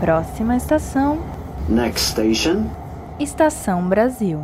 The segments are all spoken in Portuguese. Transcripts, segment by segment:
Próxima estação. Next station. Estação Brasil.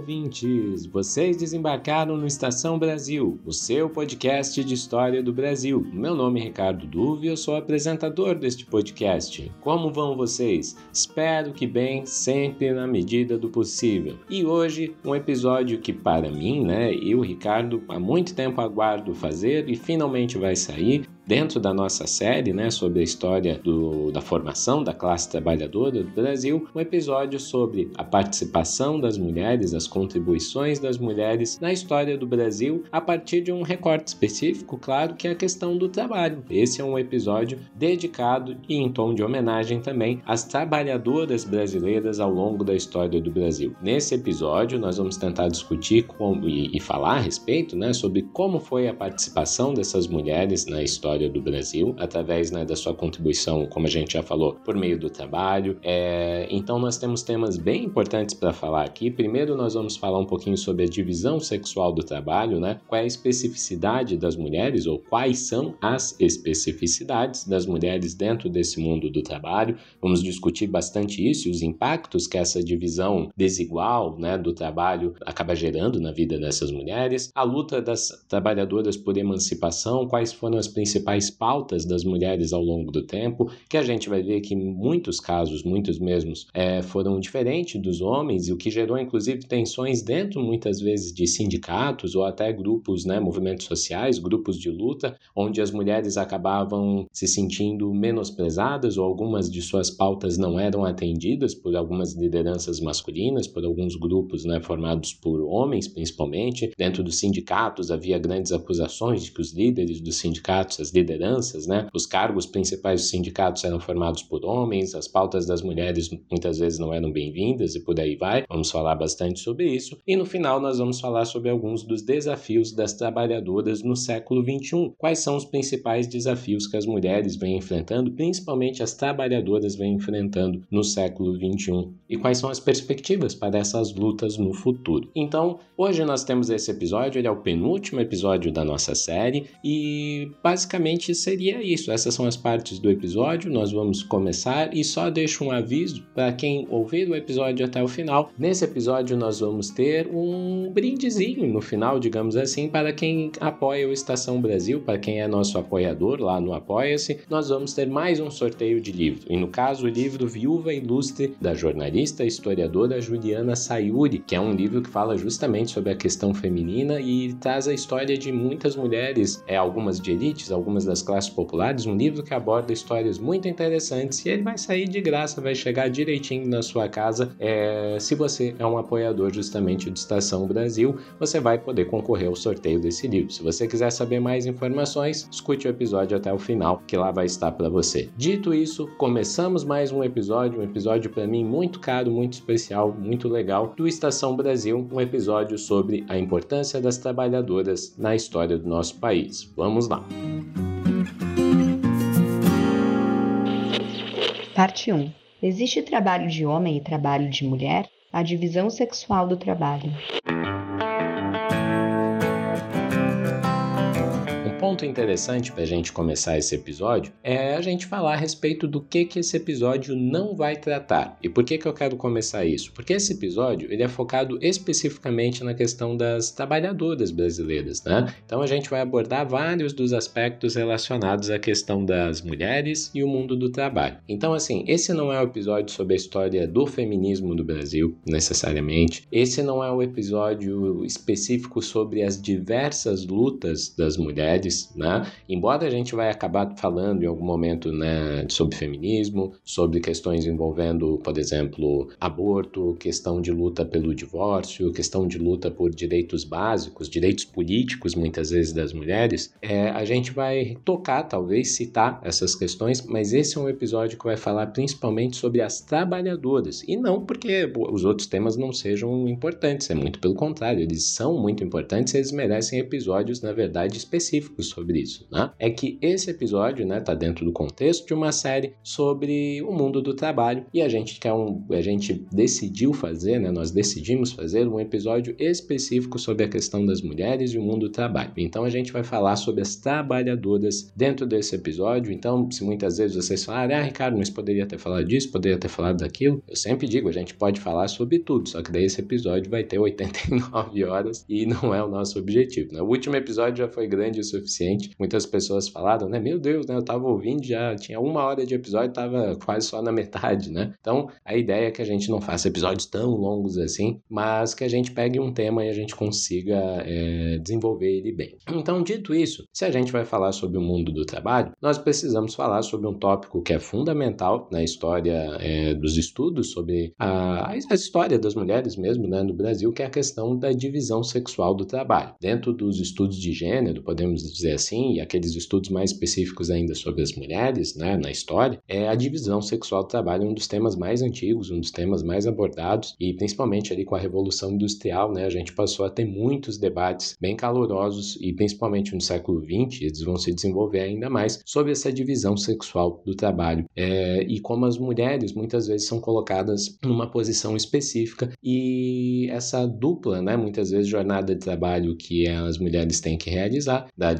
Ouvintes! Vocês desembarcaram no Estação Brasil, o seu podcast de história do Brasil. Meu nome é Ricardo Duve e eu sou apresentador deste podcast. Como vão vocês? Espero que bem, sempre na medida do possível. E hoje, um episódio que para mim, né, eu, Ricardo, há muito tempo aguardo fazer e finalmente vai sair dentro da nossa série, né, sobre a história do, da formação da classe trabalhadora do Brasil, um episódio sobre a participação das mulheres, as contribuições das mulheres na história do Brasil a partir de um recorte específico, claro, que é a questão do trabalho. Esse é um episódio dedicado e em tom de homenagem também às trabalhadoras brasileiras ao longo da história do Brasil. Nesse episódio, nós vamos tentar discutir e, e falar a respeito né, sobre como foi a participação dessas mulheres na história história do Brasil, através né, da sua contribuição, como a gente já falou, por meio do trabalho. É, então, nós temos temas bem importantes para falar aqui. Primeiro, nós vamos falar um pouquinho sobre a divisão sexual do trabalho, né? qual é a especificidade das mulheres, ou quais são as especificidades das mulheres dentro desse mundo do trabalho. Vamos discutir bastante isso e os impactos que essa divisão desigual né, do trabalho acaba gerando na vida dessas mulheres. A luta das trabalhadoras por emancipação, quais foram as principais principais pautas das mulheres ao longo do tempo, que a gente vai ver que muitos casos, muitos mesmos, é, foram diferentes dos homens, e o que gerou inclusive tensões dentro muitas vezes de sindicatos ou até grupos, né, movimentos sociais, grupos de luta, onde as mulheres acabavam se sentindo menosprezadas ou algumas de suas pautas não eram atendidas por algumas lideranças masculinas, por alguns grupos né, formados por homens principalmente. Dentro dos sindicatos havia grandes acusações de que os líderes dos sindicatos, as lideranças, né? Os cargos principais dos sindicatos eram formados por homens, as pautas das mulheres muitas vezes não eram bem-vindas e por aí vai. Vamos falar bastante sobre isso. E no final nós vamos falar sobre alguns dos desafios das trabalhadoras no século XXI. Quais são os principais desafios que as mulheres vêm enfrentando, principalmente as trabalhadoras vêm enfrentando no século XXI? E quais são as perspectivas para essas lutas no futuro? Então, hoje nós temos esse episódio, ele é o penúltimo episódio da nossa série e basicamente basicamente seria isso. Essas são as partes do episódio. Nós vamos começar e só deixo um aviso para quem ouvir o episódio até o final. Nesse episódio nós vamos ter um brindezinho no final, digamos assim, para quem apoia o Estação Brasil, para quem é nosso apoiador lá no Apoia-se. Nós vamos ter mais um sorteio de livro. E no caso, o livro Viúva Ilustre da jornalista e historiadora Juliana Sayuri, que é um livro que fala justamente sobre a questão feminina e traz a história de muitas mulheres, é algumas de elites, algumas algumas das classes populares, um livro que aborda histórias muito interessantes e ele vai sair de graça, vai chegar direitinho na sua casa. É, se você é um apoiador justamente do Estação Brasil, você vai poder concorrer ao sorteio desse livro. Se você quiser saber mais informações, escute o episódio até o final, que lá vai estar para você. Dito isso, começamos mais um episódio, um episódio para mim muito caro, muito especial, muito legal, do Estação Brasil, um episódio sobre a importância das trabalhadoras na história do nosso país. Vamos lá! Parte 1. Existe trabalho de homem e trabalho de mulher? A divisão sexual do trabalho. Ponto interessante para a gente começar esse episódio é a gente falar a respeito do que, que esse episódio não vai tratar. E por que, que eu quero começar isso? Porque esse episódio ele é focado especificamente na questão das trabalhadoras brasileiras, né? Então a gente vai abordar vários dos aspectos relacionados à questão das mulheres e o mundo do trabalho. Então, assim, esse não é o episódio sobre a história do feminismo no Brasil, necessariamente. Esse não é o episódio específico sobre as diversas lutas das mulheres né? Embora a gente vai acabar falando em algum momento, né, sobre feminismo, sobre questões envolvendo, por exemplo, aborto, questão de luta pelo divórcio, questão de luta por direitos básicos, direitos políticos, muitas vezes das mulheres, é, a gente vai tocar, talvez citar essas questões, mas esse é um episódio que vai falar principalmente sobre as trabalhadoras e não porque os outros temas não sejam importantes, é muito pelo contrário, eles são muito importantes, eles merecem episódios, na verdade, específicos sobre isso, né? É que esse episódio, né, tá dentro do contexto de uma série sobre o mundo do trabalho e a gente quer um, a gente decidiu fazer, né, nós decidimos fazer um episódio específico sobre a questão das mulheres e o mundo do trabalho. Então a gente vai falar sobre as trabalhadoras dentro desse episódio. Então, se muitas vezes vocês falarem, ah, Ricardo, mas poderia ter falado disso, poderia ter falado daquilo, eu sempre digo, a gente pode falar sobre tudo, só que daí esse episódio vai ter 89 horas e não é o nosso objetivo. Né? O último episódio já foi grande o suficiente. Muitas pessoas falaram, né? Meu Deus, né? Eu tava ouvindo, já tinha uma hora de episódio, tava quase só na metade, né? Então, a ideia é que a gente não faça episódios tão longos assim, mas que a gente pegue um tema e a gente consiga é, desenvolver ele bem. Então, dito isso, se a gente vai falar sobre o mundo do trabalho, nós precisamos falar sobre um tópico que é fundamental na história é, dos estudos sobre a, a história das mulheres mesmo, né, no Brasil, que é a questão da divisão sexual do trabalho. Dentro dos estudos de gênero, podemos dizer assim, e aqueles estudos mais específicos ainda sobre as mulheres, né, na história, é a divisão sexual do trabalho um dos temas mais antigos, um dos temas mais abordados e principalmente ali com a revolução industrial, né, a gente passou a ter muitos debates bem calorosos e principalmente no século XX, eles vão se desenvolver ainda mais sobre essa divisão sexual do trabalho. É, e como as mulheres muitas vezes são colocadas numa posição específica e essa dupla, né, muitas vezes jornada de trabalho que as mulheres têm que realizar, da, da,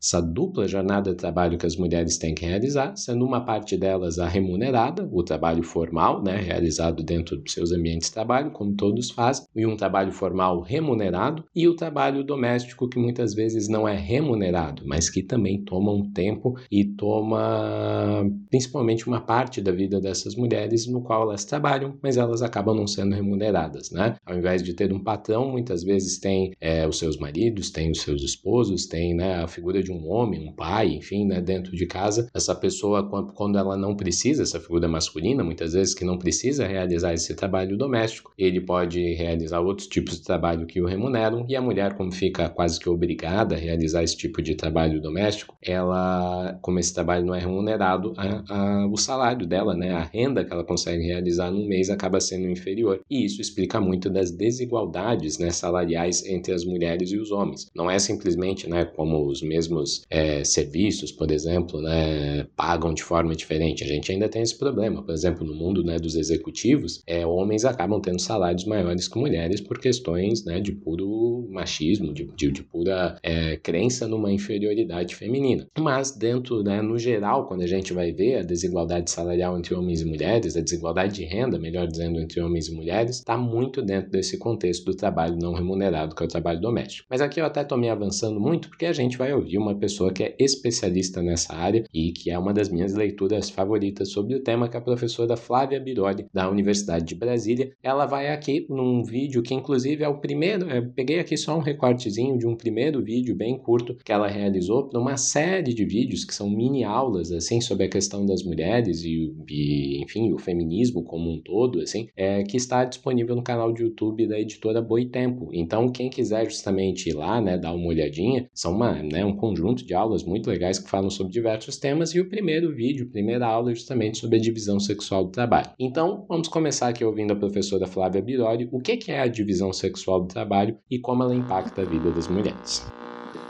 essa dupla jornada de trabalho que as mulheres têm que realizar, sendo uma parte delas a remunerada, o trabalho formal, né, realizado dentro dos seus ambientes de trabalho, como todos fazem, e um trabalho formal remunerado, e o trabalho doméstico que muitas vezes não é remunerado, mas que também toma um tempo e toma principalmente uma parte da vida dessas mulheres no qual elas trabalham, mas elas acabam não sendo remuneradas, né? Ao invés de ter um patrão, muitas vezes tem é, os seus maridos, tem os seus esposos, tem né, a figura de um homem, um pai, enfim, né, dentro de casa. Essa pessoa, quando ela não precisa, essa figura masculina, muitas vezes que não precisa realizar esse trabalho doméstico, ele pode realizar outros tipos de trabalho que o remuneram e a mulher, como fica quase que obrigada a realizar esse tipo de trabalho doméstico, ela, como esse trabalho não é remunerado, a, a, o salário dela, né, a renda que ela consegue realizar num mês acaba sendo inferior. E isso explica muito das desigualdades né, salariais entre as mulheres e os homens. Não é simplesmente né, como os mesmos é, serviços, por exemplo, né, pagam de forma diferente. A gente ainda tem esse problema. Por exemplo, no mundo né, dos executivos, é, homens acabam tendo salários maiores que mulheres por questões né, de puro machismo, de, de, de pura é, crença numa inferioridade feminina. Mas dentro, né, no geral, quando a gente vai ver a desigualdade salarial entre homens e mulheres, a desigualdade de renda, melhor dizendo, entre homens e mulheres, está muito dentro desse contexto do trabalho não remunerado, que é o trabalho doméstico. Mas aqui eu até estou me avançando muito porque a gente vai ouvir uma pessoa que é especialista nessa área e que é uma das minhas leituras favoritas sobre o tema, que é a professora Flávia Biroli, da Universidade de Brasília. Ela vai aqui num vídeo que, inclusive, é o primeiro. Eu peguei aqui só um recortezinho de um primeiro vídeo bem curto que ela realizou para uma série de vídeos que são mini aulas, assim, sobre a questão das mulheres e, e enfim, o feminismo como um todo, assim, é, que está disponível no canal de YouTube da editora Boitempo. Então, quem quiser justamente ir lá, né, dar uma olhadinha, são uma, né, um conjunto de aulas muito legais que falam sobre diversos temas e o primeiro vídeo, primeira aula é justamente sobre a divisão sexual do trabalho. Então, vamos começar aqui ouvindo a professora Flávia Biroli o que é a divisão sexual do trabalho e como ela impacta a vida das mulheres.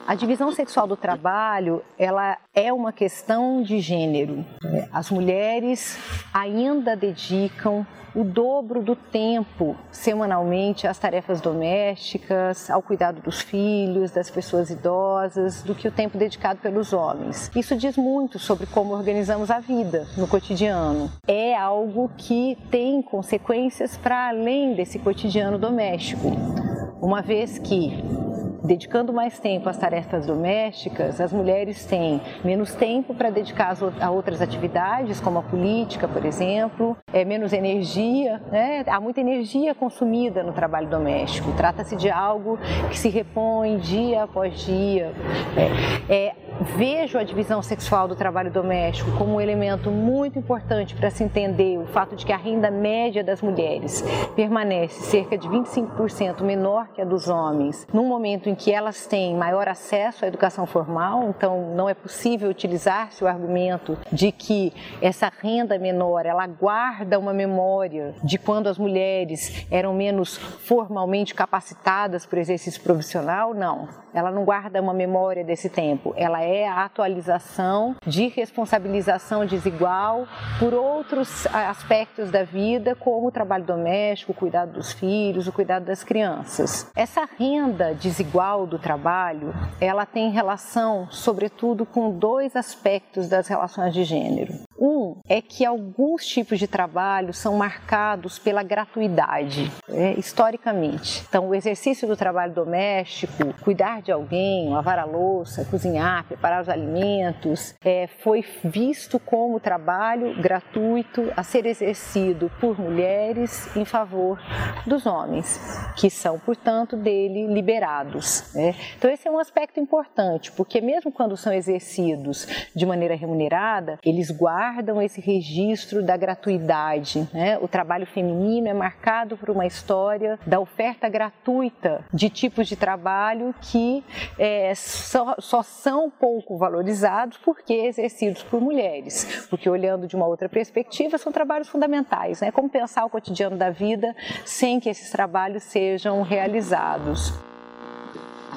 A divisão sexual do trabalho, ela é uma questão de gênero. As mulheres ainda dedicam o dobro do tempo semanalmente às tarefas domésticas, ao cuidado dos filhos, das pessoas idosas, do que o tempo dedicado pelos homens. Isso diz muito sobre como organizamos a vida no cotidiano. É algo que tem consequências para além desse cotidiano doméstico, uma vez que dedicando mais tempo às tarefas domésticas, as mulheres têm menos tempo para dedicar a outras atividades, como a política, por exemplo, é menos energia, né? há muita energia consumida no trabalho doméstico. Trata-se de algo que se repõe dia após dia. É, é vejo a divisão sexual do trabalho doméstico como um elemento muito importante para se entender o fato de que a renda média das mulheres permanece cerca de 25% menor que a dos homens, num momento em que elas têm maior acesso à educação formal, então não é possível utilizar-se o argumento de que essa renda menor ela guarda uma memória de quando as mulheres eram menos formalmente capacitadas para o exercício profissional, não. Ela não guarda uma memória desse tempo, ela é a atualização de responsabilização desigual por outros aspectos da vida, como o trabalho doméstico, o cuidado dos filhos, o cuidado das crianças. Essa renda desigual do trabalho, ela tem relação, sobretudo, com dois aspectos das relações de gênero. Um é que alguns tipos de trabalho são marcados pela gratuidade, é, historicamente. Então, o exercício do trabalho doméstico, cuidar de alguém, lavar a louça, cozinhar, preparar os alimentos, é, foi visto como trabalho gratuito a ser exercido por mulheres em favor dos homens, que são, portanto, dele liberados. Né? Então, esse é um aspecto importante, porque mesmo quando são exercidos de maneira remunerada, eles guardam guardam esse registro da gratuidade. Né? O trabalho feminino é marcado por uma história da oferta gratuita de tipos de trabalho que é, só, só são pouco valorizados porque exercidos por mulheres. Porque, olhando de uma outra perspectiva, são trabalhos fundamentais. Né? Como pensar o cotidiano da vida sem que esses trabalhos sejam realizados.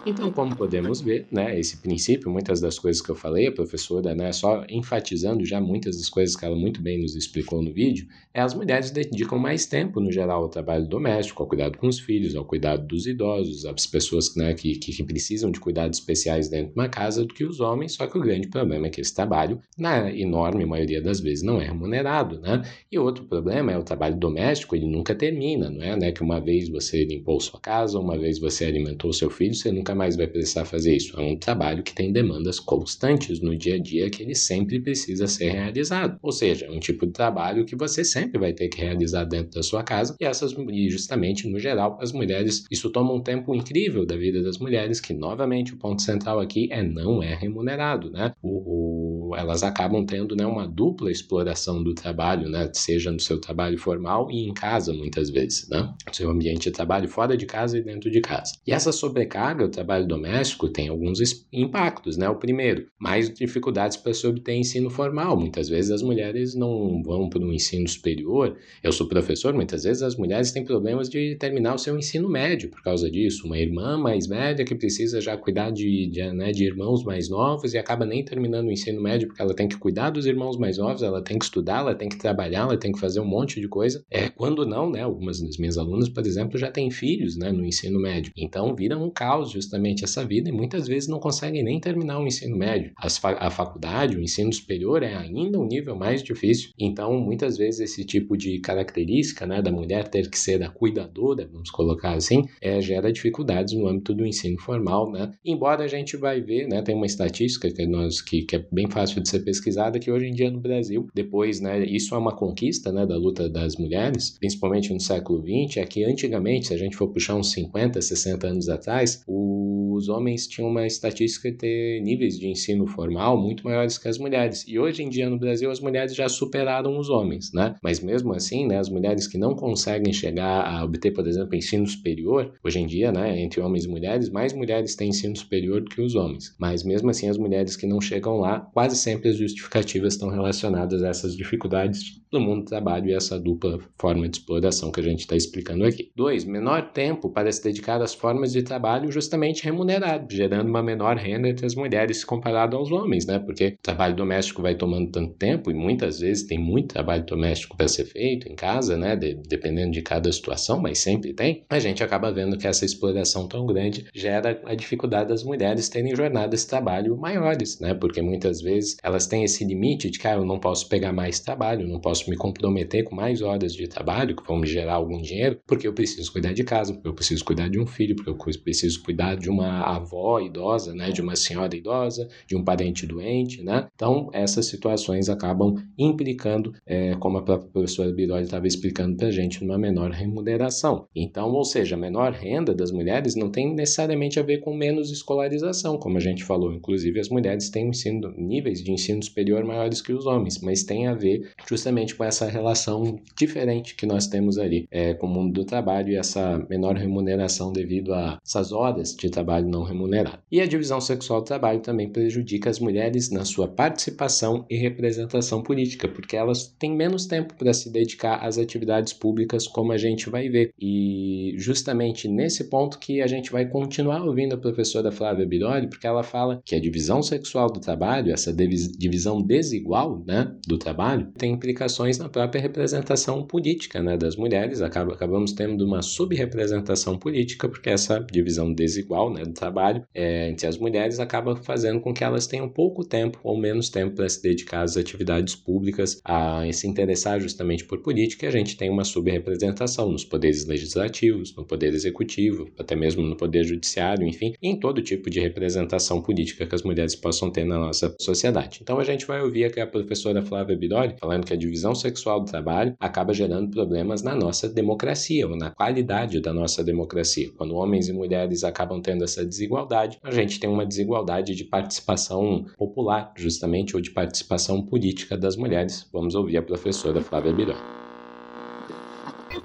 Então, como podemos ver, né, esse princípio, muitas das coisas que eu falei, a professora, né, só enfatizando já muitas das coisas que ela muito bem nos explicou no vídeo, é as mulheres dedicam mais tempo, no geral, ao trabalho doméstico, ao cuidado com os filhos, ao cuidado dos idosos, às pessoas né, que, que precisam de cuidados especiais dentro de uma casa do que os homens, só que o grande problema é que esse trabalho, na enorme maioria das vezes, não é remunerado, né? E outro problema é o trabalho doméstico, ele nunca termina, não é? Né? Que uma vez você limpou sua casa, uma vez você alimentou seu filho, você nunca mais vai precisar fazer isso. É um trabalho que tem demandas constantes no dia a dia que ele sempre precisa ser realizado. Ou seja, é um tipo de trabalho que você sempre vai ter que realizar dentro da sua casa. E essas e justamente no geral, as mulheres, isso toma um tempo incrível da vida das mulheres, que novamente o ponto central aqui é não é remunerado, né? O, o, elas acabam tendo né, uma dupla exploração do trabalho, né? Seja no seu trabalho formal e em casa muitas vezes, né? Seu ambiente de trabalho fora de casa e dentro de casa. E essa sobrecarga, trabalho doméstico tem alguns impactos, né? O primeiro, mais dificuldades para se obter ensino formal. Muitas vezes as mulheres não vão para o ensino superior. Eu sou professor, muitas vezes as mulheres têm problemas de terminar o seu ensino médio por causa disso. Uma irmã mais velha que precisa já cuidar de, de, né, de irmãos mais novos e acaba nem terminando o ensino médio porque ela tem que cuidar dos irmãos mais novos, ela tem que estudar, ela tem que trabalhar, ela tem que fazer um monte de coisa. É, quando não, né? Algumas das minhas alunas, por exemplo, já têm filhos, né, no ensino médio. Então vira um caos justamente essa vida e muitas vezes não conseguem nem terminar o ensino médio. Fa a faculdade, o ensino superior é ainda um nível mais difícil. Então, muitas vezes esse tipo de característica, né, da mulher ter que ser a cuidadora, vamos colocar assim, é, gera dificuldades no âmbito do ensino formal, né? Embora a gente vai ver, né, tem uma estatística que nós que, que é bem fácil de ser pesquisada que hoje em dia no Brasil, depois, né, isso é uma conquista, né, da luta das mulheres, principalmente no século XX, é que antigamente, se a gente for puxar uns 50, 60 anos atrás, o os homens tinham uma estatística de ter níveis de ensino formal muito maiores que as mulheres. E hoje em dia no Brasil as mulheres já superaram os homens, né? Mas mesmo assim, né, as mulheres que não conseguem chegar a obter, por exemplo, ensino superior, hoje em dia, né, entre homens e mulheres, mais mulheres têm ensino superior do que os homens. Mas mesmo assim, as mulheres que não chegam lá, quase sempre as justificativas estão relacionadas a essas dificuldades do mundo do trabalho e essa dupla forma de exploração que a gente está explicando aqui. Dois, menor tempo para se dedicar às formas de trabalho justamente remunerado, gerando uma menor renda entre as mulheres comparado aos homens, né? Porque o trabalho doméstico vai tomando tanto tempo e muitas vezes tem muito trabalho doméstico para ser feito em casa, né? De, dependendo de cada situação, mas sempre tem. A gente acaba vendo que essa exploração tão grande gera a dificuldade das mulheres terem jornadas de trabalho maiores, né? Porque muitas vezes elas têm esse limite de que ah, eu não posso pegar mais trabalho, não posso me comprometer com mais horas de trabalho que vão me gerar algum dinheiro, porque eu preciso cuidar de casa, porque eu preciso cuidar de um filho, porque eu preciso cuidar de uma avó idosa, né, de uma senhora idosa, de um parente doente, né? Então, essas situações acabam implicando, é, como a própria professora Biroli estava explicando para a gente, numa menor remuneração. Então, ou seja, a menor renda das mulheres não tem necessariamente a ver com menos escolarização, como a gente falou. Inclusive, as mulheres têm ensino, níveis de ensino superior maiores que os homens, mas tem a ver justamente com essa relação diferente que nós temos ali é, com o mundo do trabalho e essa menor remuneração devido a essas horas de trabalho não remunerado. E a divisão sexual do trabalho também prejudica as mulheres na sua participação e representação política, porque elas têm menos tempo para se dedicar às atividades públicas, como a gente vai ver. E justamente nesse ponto que a gente vai continuar ouvindo a professora Flávia Biroli, porque ela fala que a divisão sexual do trabalho, essa divisão desigual né, do trabalho, tem implicações na própria representação política né, das mulheres. Acabamos tendo uma subrepresentação política, porque essa divisão desigual né, do trabalho é, entre as mulheres acaba fazendo com que elas tenham pouco tempo ou menos tempo para se dedicar às atividades públicas, a se interessar justamente por política, e a gente tem uma subrepresentação nos poderes legislativos, no poder executivo, até mesmo no poder judiciário, enfim, em todo tipo de representação política que as mulheres possam ter na nossa sociedade. Então a gente vai ouvir aqui a professora Flávia Bidori falando que a divisão sexual do trabalho acaba gerando problemas na nossa democracia ou na qualidade da nossa democracia. Quando homens e mulheres acabam tendo essa desigualdade, a gente tem uma desigualdade de participação popular, justamente, ou de participação política das mulheres. Vamos ouvir a professora Flávia Bidori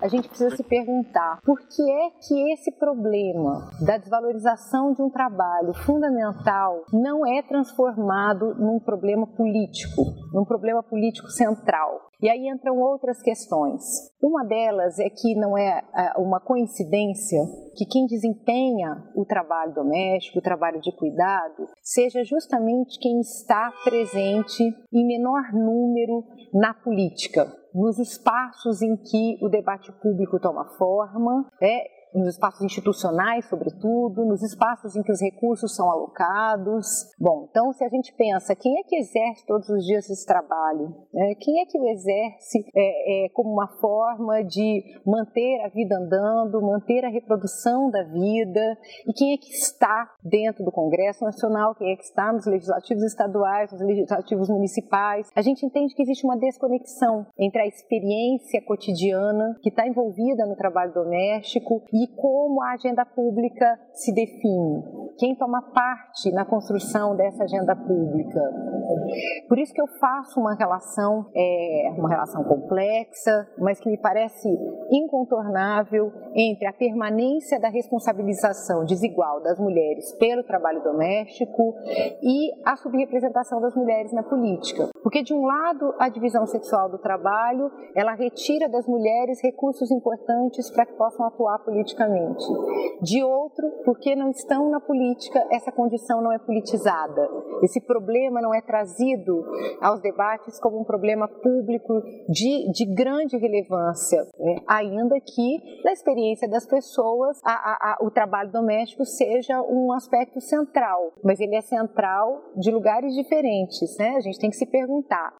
a gente precisa se perguntar por que é que esse problema da desvalorização de um trabalho fundamental não é transformado num problema político, num problema político central. E aí entram outras questões. Uma delas é que não é, é uma coincidência que quem desempenha o trabalho doméstico, o trabalho de cuidado, seja justamente quem está presente em menor número na política nos espaços em que o debate público toma forma, é, nos espaços institucionais, sobretudo, nos espaços em que os recursos são alocados. Bom, então, se a gente pensa quem é que exerce todos os dias esse trabalho, né? quem é que o exerce é, é, como uma forma de manter a vida andando, manter a reprodução da vida, e quem é que está dentro do Congresso Nacional, quem é que está nos legislativos estaduais, nos legislativos municipais, a gente entende que existe uma desconexão entre a experiência cotidiana que está envolvida no trabalho doméstico e e como a agenda pública se define, quem toma parte na construção dessa agenda pública. Por isso que eu faço uma relação, é, uma relação complexa, mas que me parece incontornável entre a permanência da responsabilização desigual das mulheres pelo trabalho doméstico e a subrepresentação das mulheres na política. Porque de um lado a divisão sexual do trabalho, ela retira das mulheres recursos importantes para que possam atuar politicamente. De outro, porque não estão na política, essa condição não é politizada. Esse problema não é trazido aos debates como um problema público de, de grande relevância, né? ainda que, na experiência das pessoas, a, a, a, o trabalho doméstico seja um aspecto central, mas ele é central de lugares diferentes. Né? A gente tem que se perguntar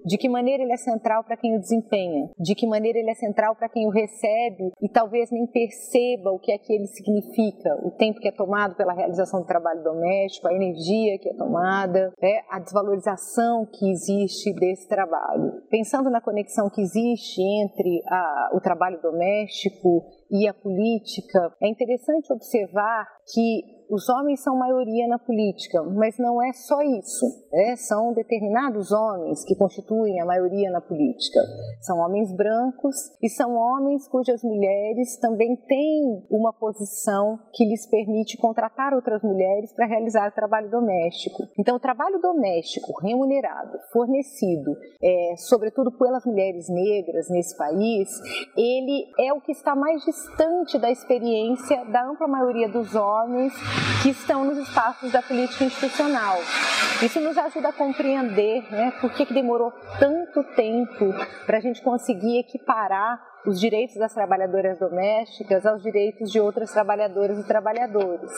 de que maneira ele é central para quem o desempenha, de que maneira ele é central para quem o recebe e talvez nem perceba o que é que ele significa, o tempo que é tomado pela realização do trabalho doméstico, a energia que é tomada, né, a desvalorização que existe desse trabalho. Pensando na conexão que existe entre a, o trabalho doméstico e a política, é interessante observar que os homens são maioria na política, mas não é só isso. Né? São determinados homens que constituem a maioria na política. São homens brancos e são homens cujas mulheres também têm uma posição que lhes permite contratar outras mulheres para realizar o trabalho doméstico. Então, o trabalho doméstico remunerado, fornecido, é, sobretudo pelas mulheres negras nesse país, ele é o que está mais distante da experiência da ampla maioria dos homens que estão nos espaços da política institucional. Isso nos ajuda a compreender né, por que, que demorou tanto tempo para a gente conseguir equiparar os direitos das trabalhadoras domésticas aos direitos de outras trabalhadoras e trabalhadores.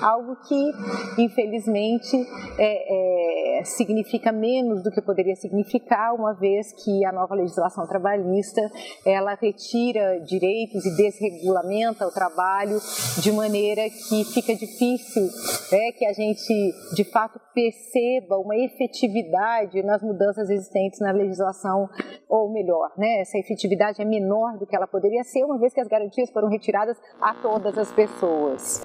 Algo que, infelizmente, é, é, é, significa menos do que poderia significar, uma vez que a nova legislação trabalhista ela retira direitos e desregulamenta o trabalho de maneira que fica difícil né, que a gente de fato perceba uma efetividade nas mudanças existentes na legislação, ou melhor, né, essa efetividade é menor do que ela poderia ser, uma vez que as garantias foram retiradas a todas as pessoas.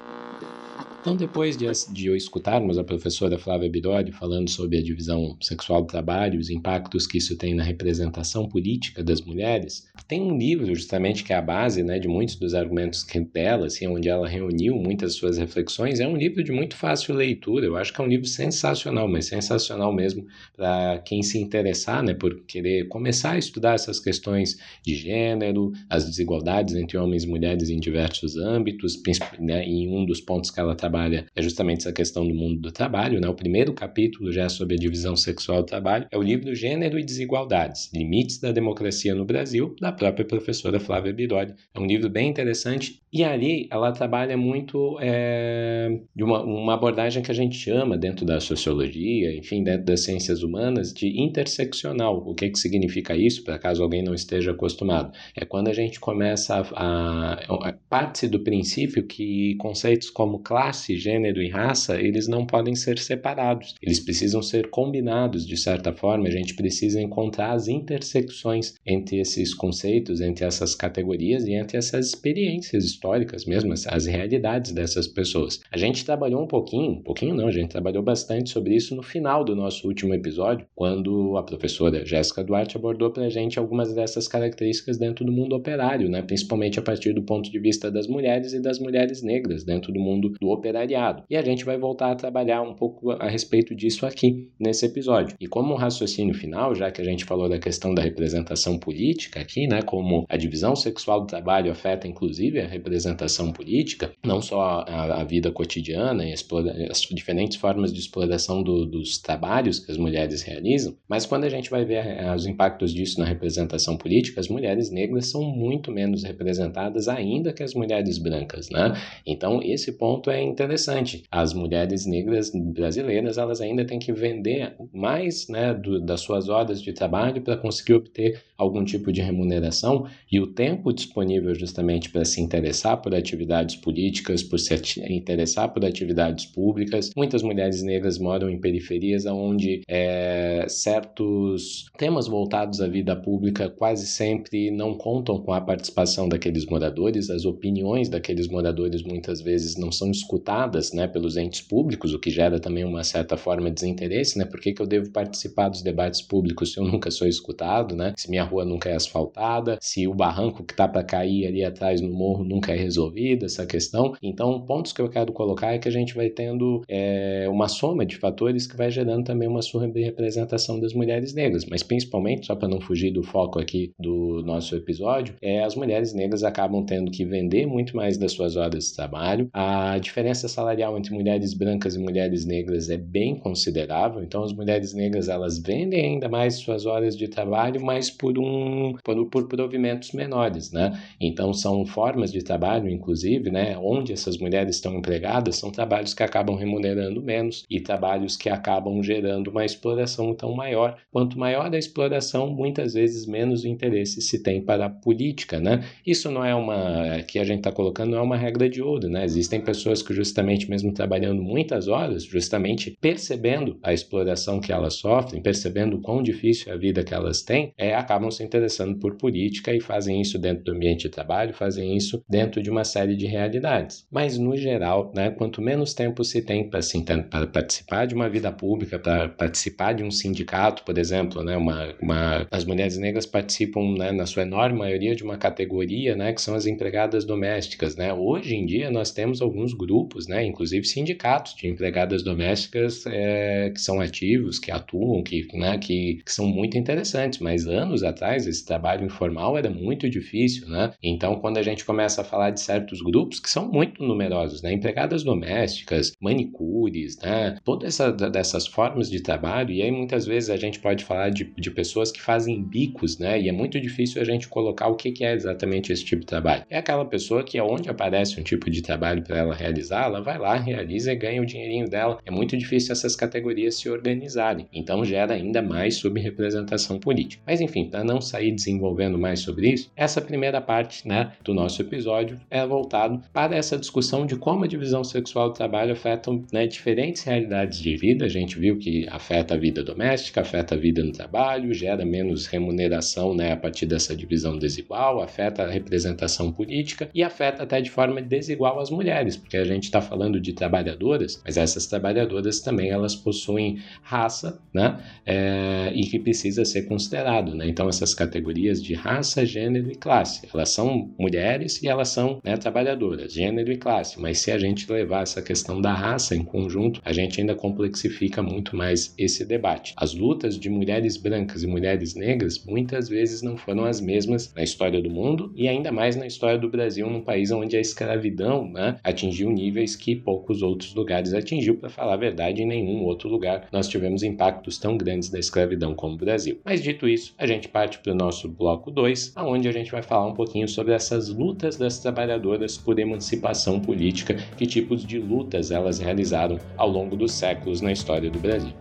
Então, depois de, de escutarmos a professora Flávia Biroli falando sobre a divisão sexual do trabalho, os impactos que isso tem na representação política das mulheres, tem um livro justamente que é a base né, de muitos dos argumentos dela, assim, onde ela reuniu muitas suas reflexões. É um livro de muito fácil leitura, eu acho que é um livro sensacional, mas sensacional mesmo para quem se interessar né, por querer começar a estudar essas questões de gênero, as desigualdades entre homens e mulheres em diversos âmbitos, né, em um dos pontos que ela trabalha trabalha é justamente essa questão do mundo do trabalho. Né? O primeiro capítulo já é sobre a divisão sexual do trabalho. É o livro Gênero e Desigualdades, Limites da Democracia no Brasil, da própria professora Flávia Biroli. É um livro bem interessante e ali ela trabalha muito é, de uma, uma abordagem que a gente chama dentro da sociologia, enfim, dentro das ciências humanas, de interseccional. O que, que significa isso, para caso alguém não esteja acostumado? É quando a gente começa a, a, a parte do princípio que conceitos como classe, gênero e raça, eles não podem ser separados. Eles precisam ser combinados de certa forma. A gente precisa encontrar as intersecções entre esses conceitos, entre essas categorias e entre essas experiências históricas mesmo, as realidades dessas pessoas. A gente trabalhou um pouquinho, um pouquinho não, a gente trabalhou bastante sobre isso no final do nosso último episódio, quando a professora Jéssica Duarte abordou para a gente algumas dessas características dentro do mundo operário, né? principalmente a partir do ponto de vista das mulheres e das mulheres negras dentro do mundo do operariado. E a gente vai voltar a trabalhar um pouco a respeito disso aqui nesse episódio. E como um raciocínio final, já que a gente falou da questão da representação política aqui, né, como a divisão sexual do trabalho afeta inclusive a representação política, não só a, a vida cotidiana e as diferentes formas de exploração do, dos trabalhos que as mulheres realizam, mas quando a gente vai ver eh, os impactos disso na representação política, as mulheres negras são muito menos representadas ainda que as mulheres brancas, né? Então esse ponto é interessante. As mulheres negras brasileiras elas ainda têm que vender mais, né, do, das suas horas de trabalho para conseguir obter algum tipo de remuneração e o tempo disponível justamente para se interessar por atividades políticas, por se interessar por atividades públicas. Muitas mulheres negras moram em periferias onde é, certos temas voltados à vida pública quase sempre não contam com a participação daqueles moradores, as opiniões daqueles moradores muitas vezes não são escutadas né, pelos entes públicos, o que gera também uma certa forma de desinteresse, né? Por que, que eu devo participar dos debates públicos se eu nunca sou escutado, né? Se minha rua nunca é asfaltada, se o barranco que está para cair ali atrás no morro nunca é resolvida essa questão. Então, pontos que eu quero colocar é que a gente vai tendo é, uma soma de fatores que vai gerando também uma representação das mulheres negras, mas principalmente, só para não fugir do foco aqui do nosso episódio, é, as mulheres negras acabam tendo que vender muito mais das suas horas de trabalho. A diferença salarial entre mulheres brancas e mulheres negras é bem considerável, então as mulheres negras elas vendem ainda mais suas horas de trabalho, mas por um por, por provimentos menores, né? Então são formas de trabalho, inclusive, né, onde essas mulheres estão empregadas, são trabalhos que acabam remunerando menos e trabalhos que acabam gerando uma exploração tão maior. Quanto maior a exploração, muitas vezes menos interesse se tem para a política, né? Isso não é uma que a gente está colocando não é uma regra de ouro, né? Existem pessoas que justamente mesmo trabalhando muitas horas, justamente percebendo a exploração que elas sofrem, percebendo o quão difícil é a vida que elas têm, é, acabam se interessando por política e fazem isso dentro do ambiente de trabalho, fazem isso dentro de uma série de realidades. Mas, no geral, né, quanto menos tempo se tem para assim, participar de uma vida pública, para participar de um sindicato, por exemplo, né, uma, uma, as mulheres negras participam, né, na sua enorme maioria, de uma categoria né, que são as empregadas domésticas. Né? Hoje em dia, nós temos alguns grupos, né, inclusive sindicatos de empregadas domésticas é, que são ativos, que atuam, que, né, que, que são muito interessantes, mas anos atrás esse trabalho informal era muito difícil. Né? Então, quando a gente começa a falar de certos grupos que são muito numerosos, né? Empregadas domésticas, manicures, né? Todas essa, dessas formas de trabalho, e aí muitas vezes a gente pode falar de, de pessoas que fazem bicos, né? E é muito difícil a gente colocar o que, que é exatamente esse tipo de trabalho. É aquela pessoa que, onde aparece um tipo de trabalho para ela realizar, ela vai lá, realiza e ganha o dinheirinho dela. É muito difícil essas categorias se organizarem, então gera ainda mais subrepresentação política. Mas enfim, para não sair desenvolvendo mais sobre isso, essa primeira parte né, do nosso episódio é voltado para essa discussão de como a divisão sexual do trabalho afeta né, diferentes realidades de vida. A gente viu que afeta a vida doméstica, afeta a vida no trabalho, gera menos remuneração né, a partir dessa divisão desigual, afeta a representação política e afeta até de forma desigual as mulheres, porque a gente está falando de trabalhadoras, mas essas trabalhadoras também elas possuem raça, né, é, e que precisa ser considerado, né? Então essas categorias de raça, gênero e classe, elas são mulheres e elas são né, trabalhadoras, gênero e classe. Mas se a gente levar essa questão da raça em conjunto, a gente ainda complexifica muito mais esse debate. As lutas de mulheres brancas e mulheres negras muitas vezes não foram as mesmas na história do mundo e ainda mais na história do Brasil, num país onde a escravidão né, atingiu níveis que poucos outros lugares atingiu. Para falar a verdade, em nenhum outro lugar nós tivemos impactos tão grandes da escravidão como o Brasil. Mas dito isso, a gente parte para o nosso bloco 2, onde a gente vai falar um pouquinho sobre essas lutas das trabalhadoras por emancipação política, que tipos de lutas elas realizaram ao longo dos séculos na história do Brasil.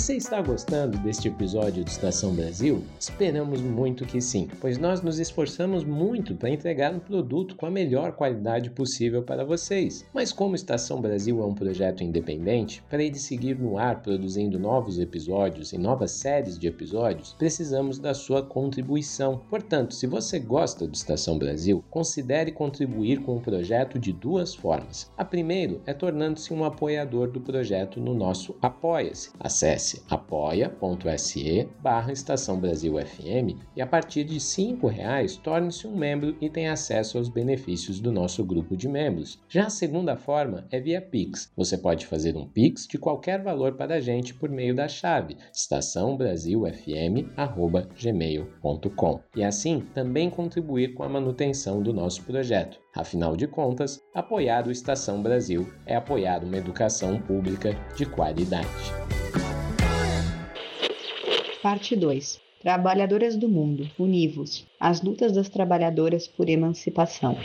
Você está gostando deste episódio do Estação Brasil? Esperamos muito que sim, pois nós nos esforçamos muito para entregar um produto com a melhor qualidade possível para vocês. Mas como Estação Brasil é um projeto independente, para ele seguir no ar produzindo novos episódios e novas séries de episódios, precisamos da sua contribuição. Portanto, se você gosta do Estação Brasil, considere contribuir com o projeto de duas formas. A primeira é tornando-se um apoiador do projeto no nosso Apoia-se. Acesse acesse apoia.se barra Estação Brasil FM e a partir de R$ reais torne-se um membro e tenha acesso aos benefícios do nosso grupo de membros. Já a segunda forma é via Pix. Você pode fazer um Pix de qualquer valor para a gente por meio da chave estaçãobrasilfm.gmail.com e assim também contribuir com a manutenção do nosso projeto. Afinal de contas, apoiar o Estação Brasil é apoiar uma educação pública de qualidade. Parte 2. Trabalhadoras do Mundo, univos. As lutas das trabalhadoras por emancipação.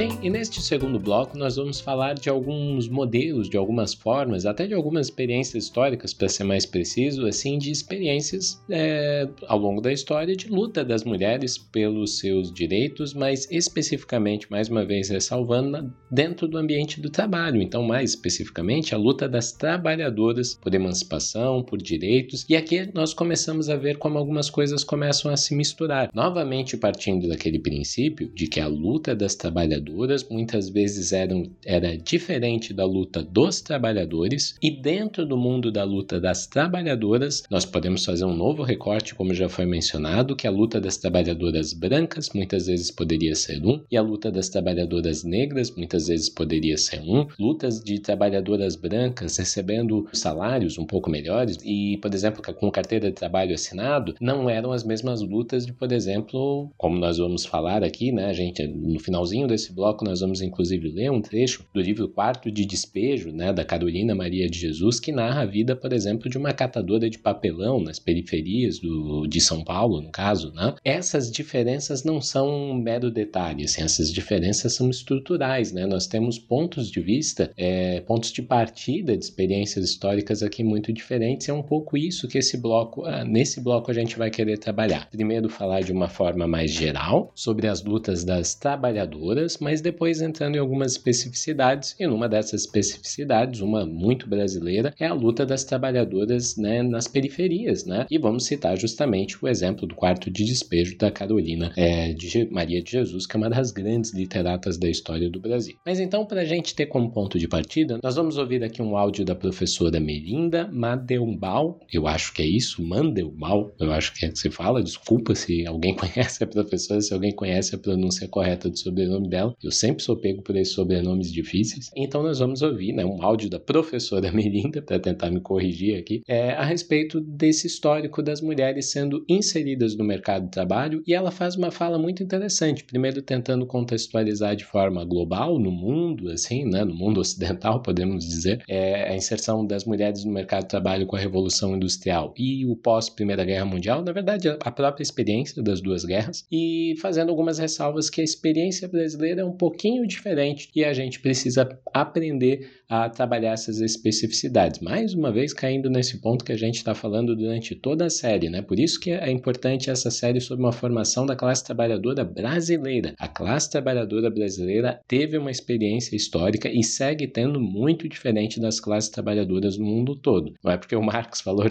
Bem, e neste segundo bloco nós vamos falar de alguns modelos, de algumas formas, até de algumas experiências históricas, para ser mais preciso, assim, de experiências é, ao longo da história de luta das mulheres pelos seus direitos, mas especificamente, mais uma vez ressalvando, dentro do ambiente do trabalho. Então, mais especificamente, a luta das trabalhadoras por emancipação, por direitos, e aqui nós começamos a ver como algumas coisas começam a se misturar. Novamente, partindo daquele princípio de que a luta das trabalhadoras trabalhadoras muitas vezes eram, era diferente da luta dos trabalhadores, e dentro do mundo da luta das trabalhadoras, nós podemos fazer um novo recorte, como já foi mencionado, que a luta das trabalhadoras brancas muitas vezes poderia ser um, e a luta das trabalhadoras negras muitas vezes poderia ser um, lutas de trabalhadoras brancas recebendo salários um pouco melhores e, por exemplo, com carteira de trabalho assinado, não eram as mesmas lutas de, por exemplo, como nós vamos falar aqui, né, gente no finalzinho desse bloco nós vamos inclusive ler um trecho do livro Quarto de Despejo, né, da Carolina Maria de Jesus, que narra a vida, por exemplo, de uma catadora de papelão nas periferias do, de São Paulo, no caso. Né? Essas diferenças não são um mero detalhe, assim, essas diferenças são estruturais. Né? Nós temos pontos de vista, é, pontos de partida de experiências históricas aqui muito diferentes. É um pouco isso que esse bloco, ah, nesse bloco a gente vai querer trabalhar. Primeiro, falar de uma forma mais geral sobre as lutas das trabalhadoras, mas depois entrando em algumas especificidades, e numa dessas especificidades, uma muito brasileira, é a luta das trabalhadoras né, nas periferias, né? E vamos citar justamente o exemplo do quarto de despejo da Carolina é, de Maria de Jesus, que é uma das grandes literatas da história do Brasil. Mas então, para a gente ter como ponto de partida, nós vamos ouvir aqui um áudio da professora Melinda Madelbaum, eu acho que é isso, Mandelbaum, eu acho que é que se fala, desculpa se alguém conhece a professora, se alguém conhece a pronúncia correta do sobrenome dela, eu sempre sou pego por esses sobrenomes difíceis. Então nós vamos ouvir né, um áudio da professora Melinda, para tentar me corrigir aqui, é, a respeito desse histórico das mulheres sendo inseridas no mercado de trabalho. E ela faz uma fala muito interessante, primeiro tentando contextualizar de forma global, no mundo, assim, né, no mundo ocidental, podemos dizer, é a inserção das mulheres no mercado de trabalho com a Revolução Industrial e o pós-Primeira Guerra Mundial, na verdade, a própria experiência das duas guerras, e fazendo algumas ressalvas que a experiência brasileira é um pouquinho diferente e a gente precisa aprender a trabalhar essas especificidades. Mais uma vez, caindo nesse ponto que a gente está falando durante toda a série, né? Por isso que é importante essa série sobre uma formação da classe trabalhadora brasileira. A classe trabalhadora brasileira teve uma experiência histórica e segue tendo muito diferente das classes trabalhadoras do mundo todo. Não é porque o Marx falou,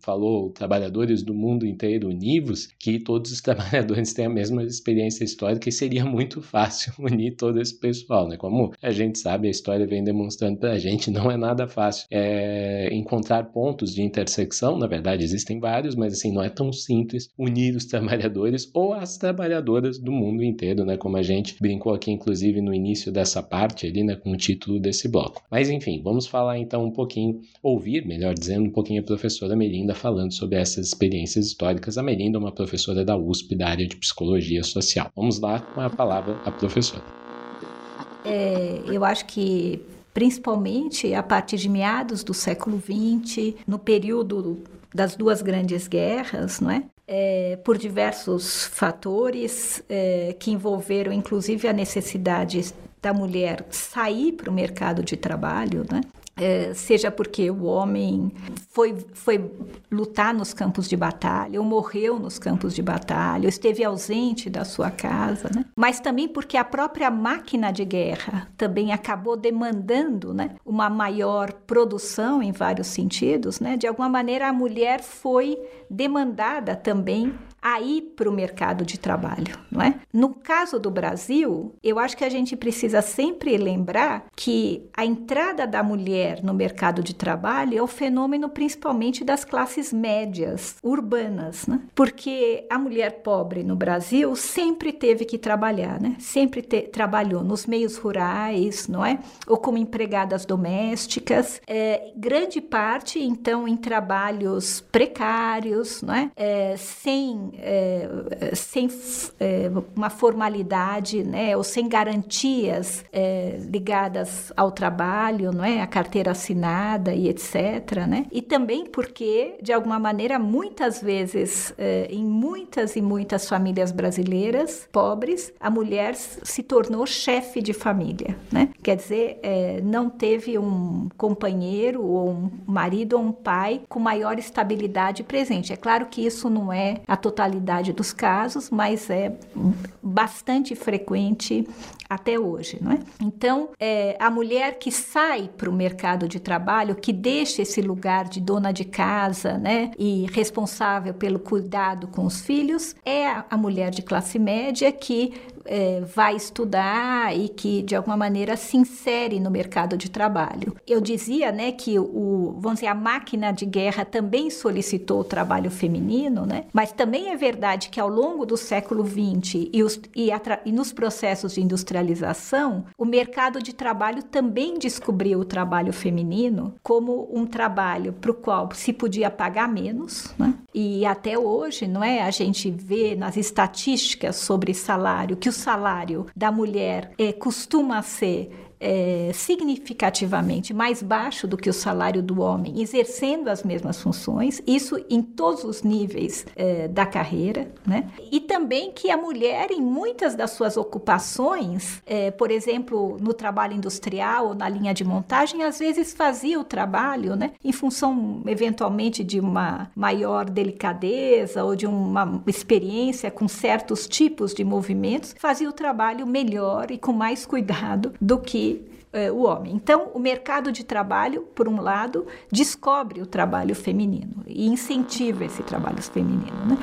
falou trabalhadores do mundo inteiro univos que todos os trabalhadores têm a mesma experiência histórica e seria muito fácil unir todo esse pessoal, né? Como a gente sabe, a história vem demonstrando para a gente não é nada fácil é, encontrar pontos de intersecção. Na verdade, existem vários, mas assim não é tão simples unir os trabalhadores ou as trabalhadoras do mundo inteiro, né? Como a gente brincou aqui, inclusive no início dessa parte ali, né? Com o título desse bloco. Mas enfim, vamos falar então um pouquinho, ouvir, melhor dizendo, um pouquinho a professora Melinda falando sobre essas experiências históricas. A Melinda é uma professora da USP da área de psicologia social. Vamos lá com a palavra à professora. É, eu acho que principalmente a partir de meados do século XX, no período das duas grandes guerras, não é? É, por diversos fatores é, que envolveram inclusive a necessidade da mulher sair para o mercado de trabalho, né? É, seja porque o homem foi, foi lutar nos campos de batalha, ou morreu nos campos de batalha, ou esteve ausente da sua casa, né? mas também porque a própria máquina de guerra também acabou demandando né, uma maior produção em vários sentidos. Né? De alguma maneira, a mulher foi demandada também a ir para o mercado de trabalho, não é? No caso do Brasil, eu acho que a gente precisa sempre lembrar que a entrada da mulher no mercado de trabalho é o fenômeno principalmente das classes médias urbanas, né? Porque a mulher pobre no Brasil sempre teve que trabalhar, né? Sempre te, trabalhou nos meios rurais, não é? Ou como empregadas domésticas, é, grande parte então em trabalhos precários, não é? é sem é, sem é, uma formalidade, né, ou sem garantias é, ligadas ao trabalho, não é, a carteira assinada e etc, né? E também porque, de alguma maneira, muitas vezes, é, em muitas e muitas famílias brasileiras pobres, a mulher se tornou chefe de família, né? Quer dizer, não teve um companheiro ou um marido ou um pai com maior estabilidade presente. É claro que isso não é a totalidade totalidade dos casos, mas é bastante frequente até hoje, não é? Então, é, a mulher que sai para o mercado de trabalho, que deixa esse lugar de dona de casa, né, e responsável pelo cuidado com os filhos, é a, a mulher de classe média que é, vai estudar e que de alguma maneira se insere no mercado de trabalho. Eu dizia, né, que o, vamos dizer, a máquina de guerra também solicitou o trabalho feminino, né? Mas também é verdade que ao longo do século XX e, os, e, e nos processos de industrialização, o mercado de trabalho também descobriu o trabalho feminino como um trabalho para o qual se podia pagar menos, né? E até hoje, não é? A gente vê nas estatísticas sobre salário que os salário da mulher é, costuma ser é, significativamente mais baixo do que o salário do homem, exercendo as mesmas funções, isso em todos os níveis é, da carreira, né? E também que a mulher, em muitas das suas ocupações, é, por exemplo, no trabalho industrial ou na linha de montagem, às vezes fazia o trabalho, né? Em função, eventualmente, de uma maior delicadeza ou de uma experiência com certos tipos de movimentos, fazia o trabalho melhor e com mais cuidado do que eh, o homem. Então, o mercado de trabalho, por um lado, descobre o trabalho feminino e incentiva esse trabalho feminino, né?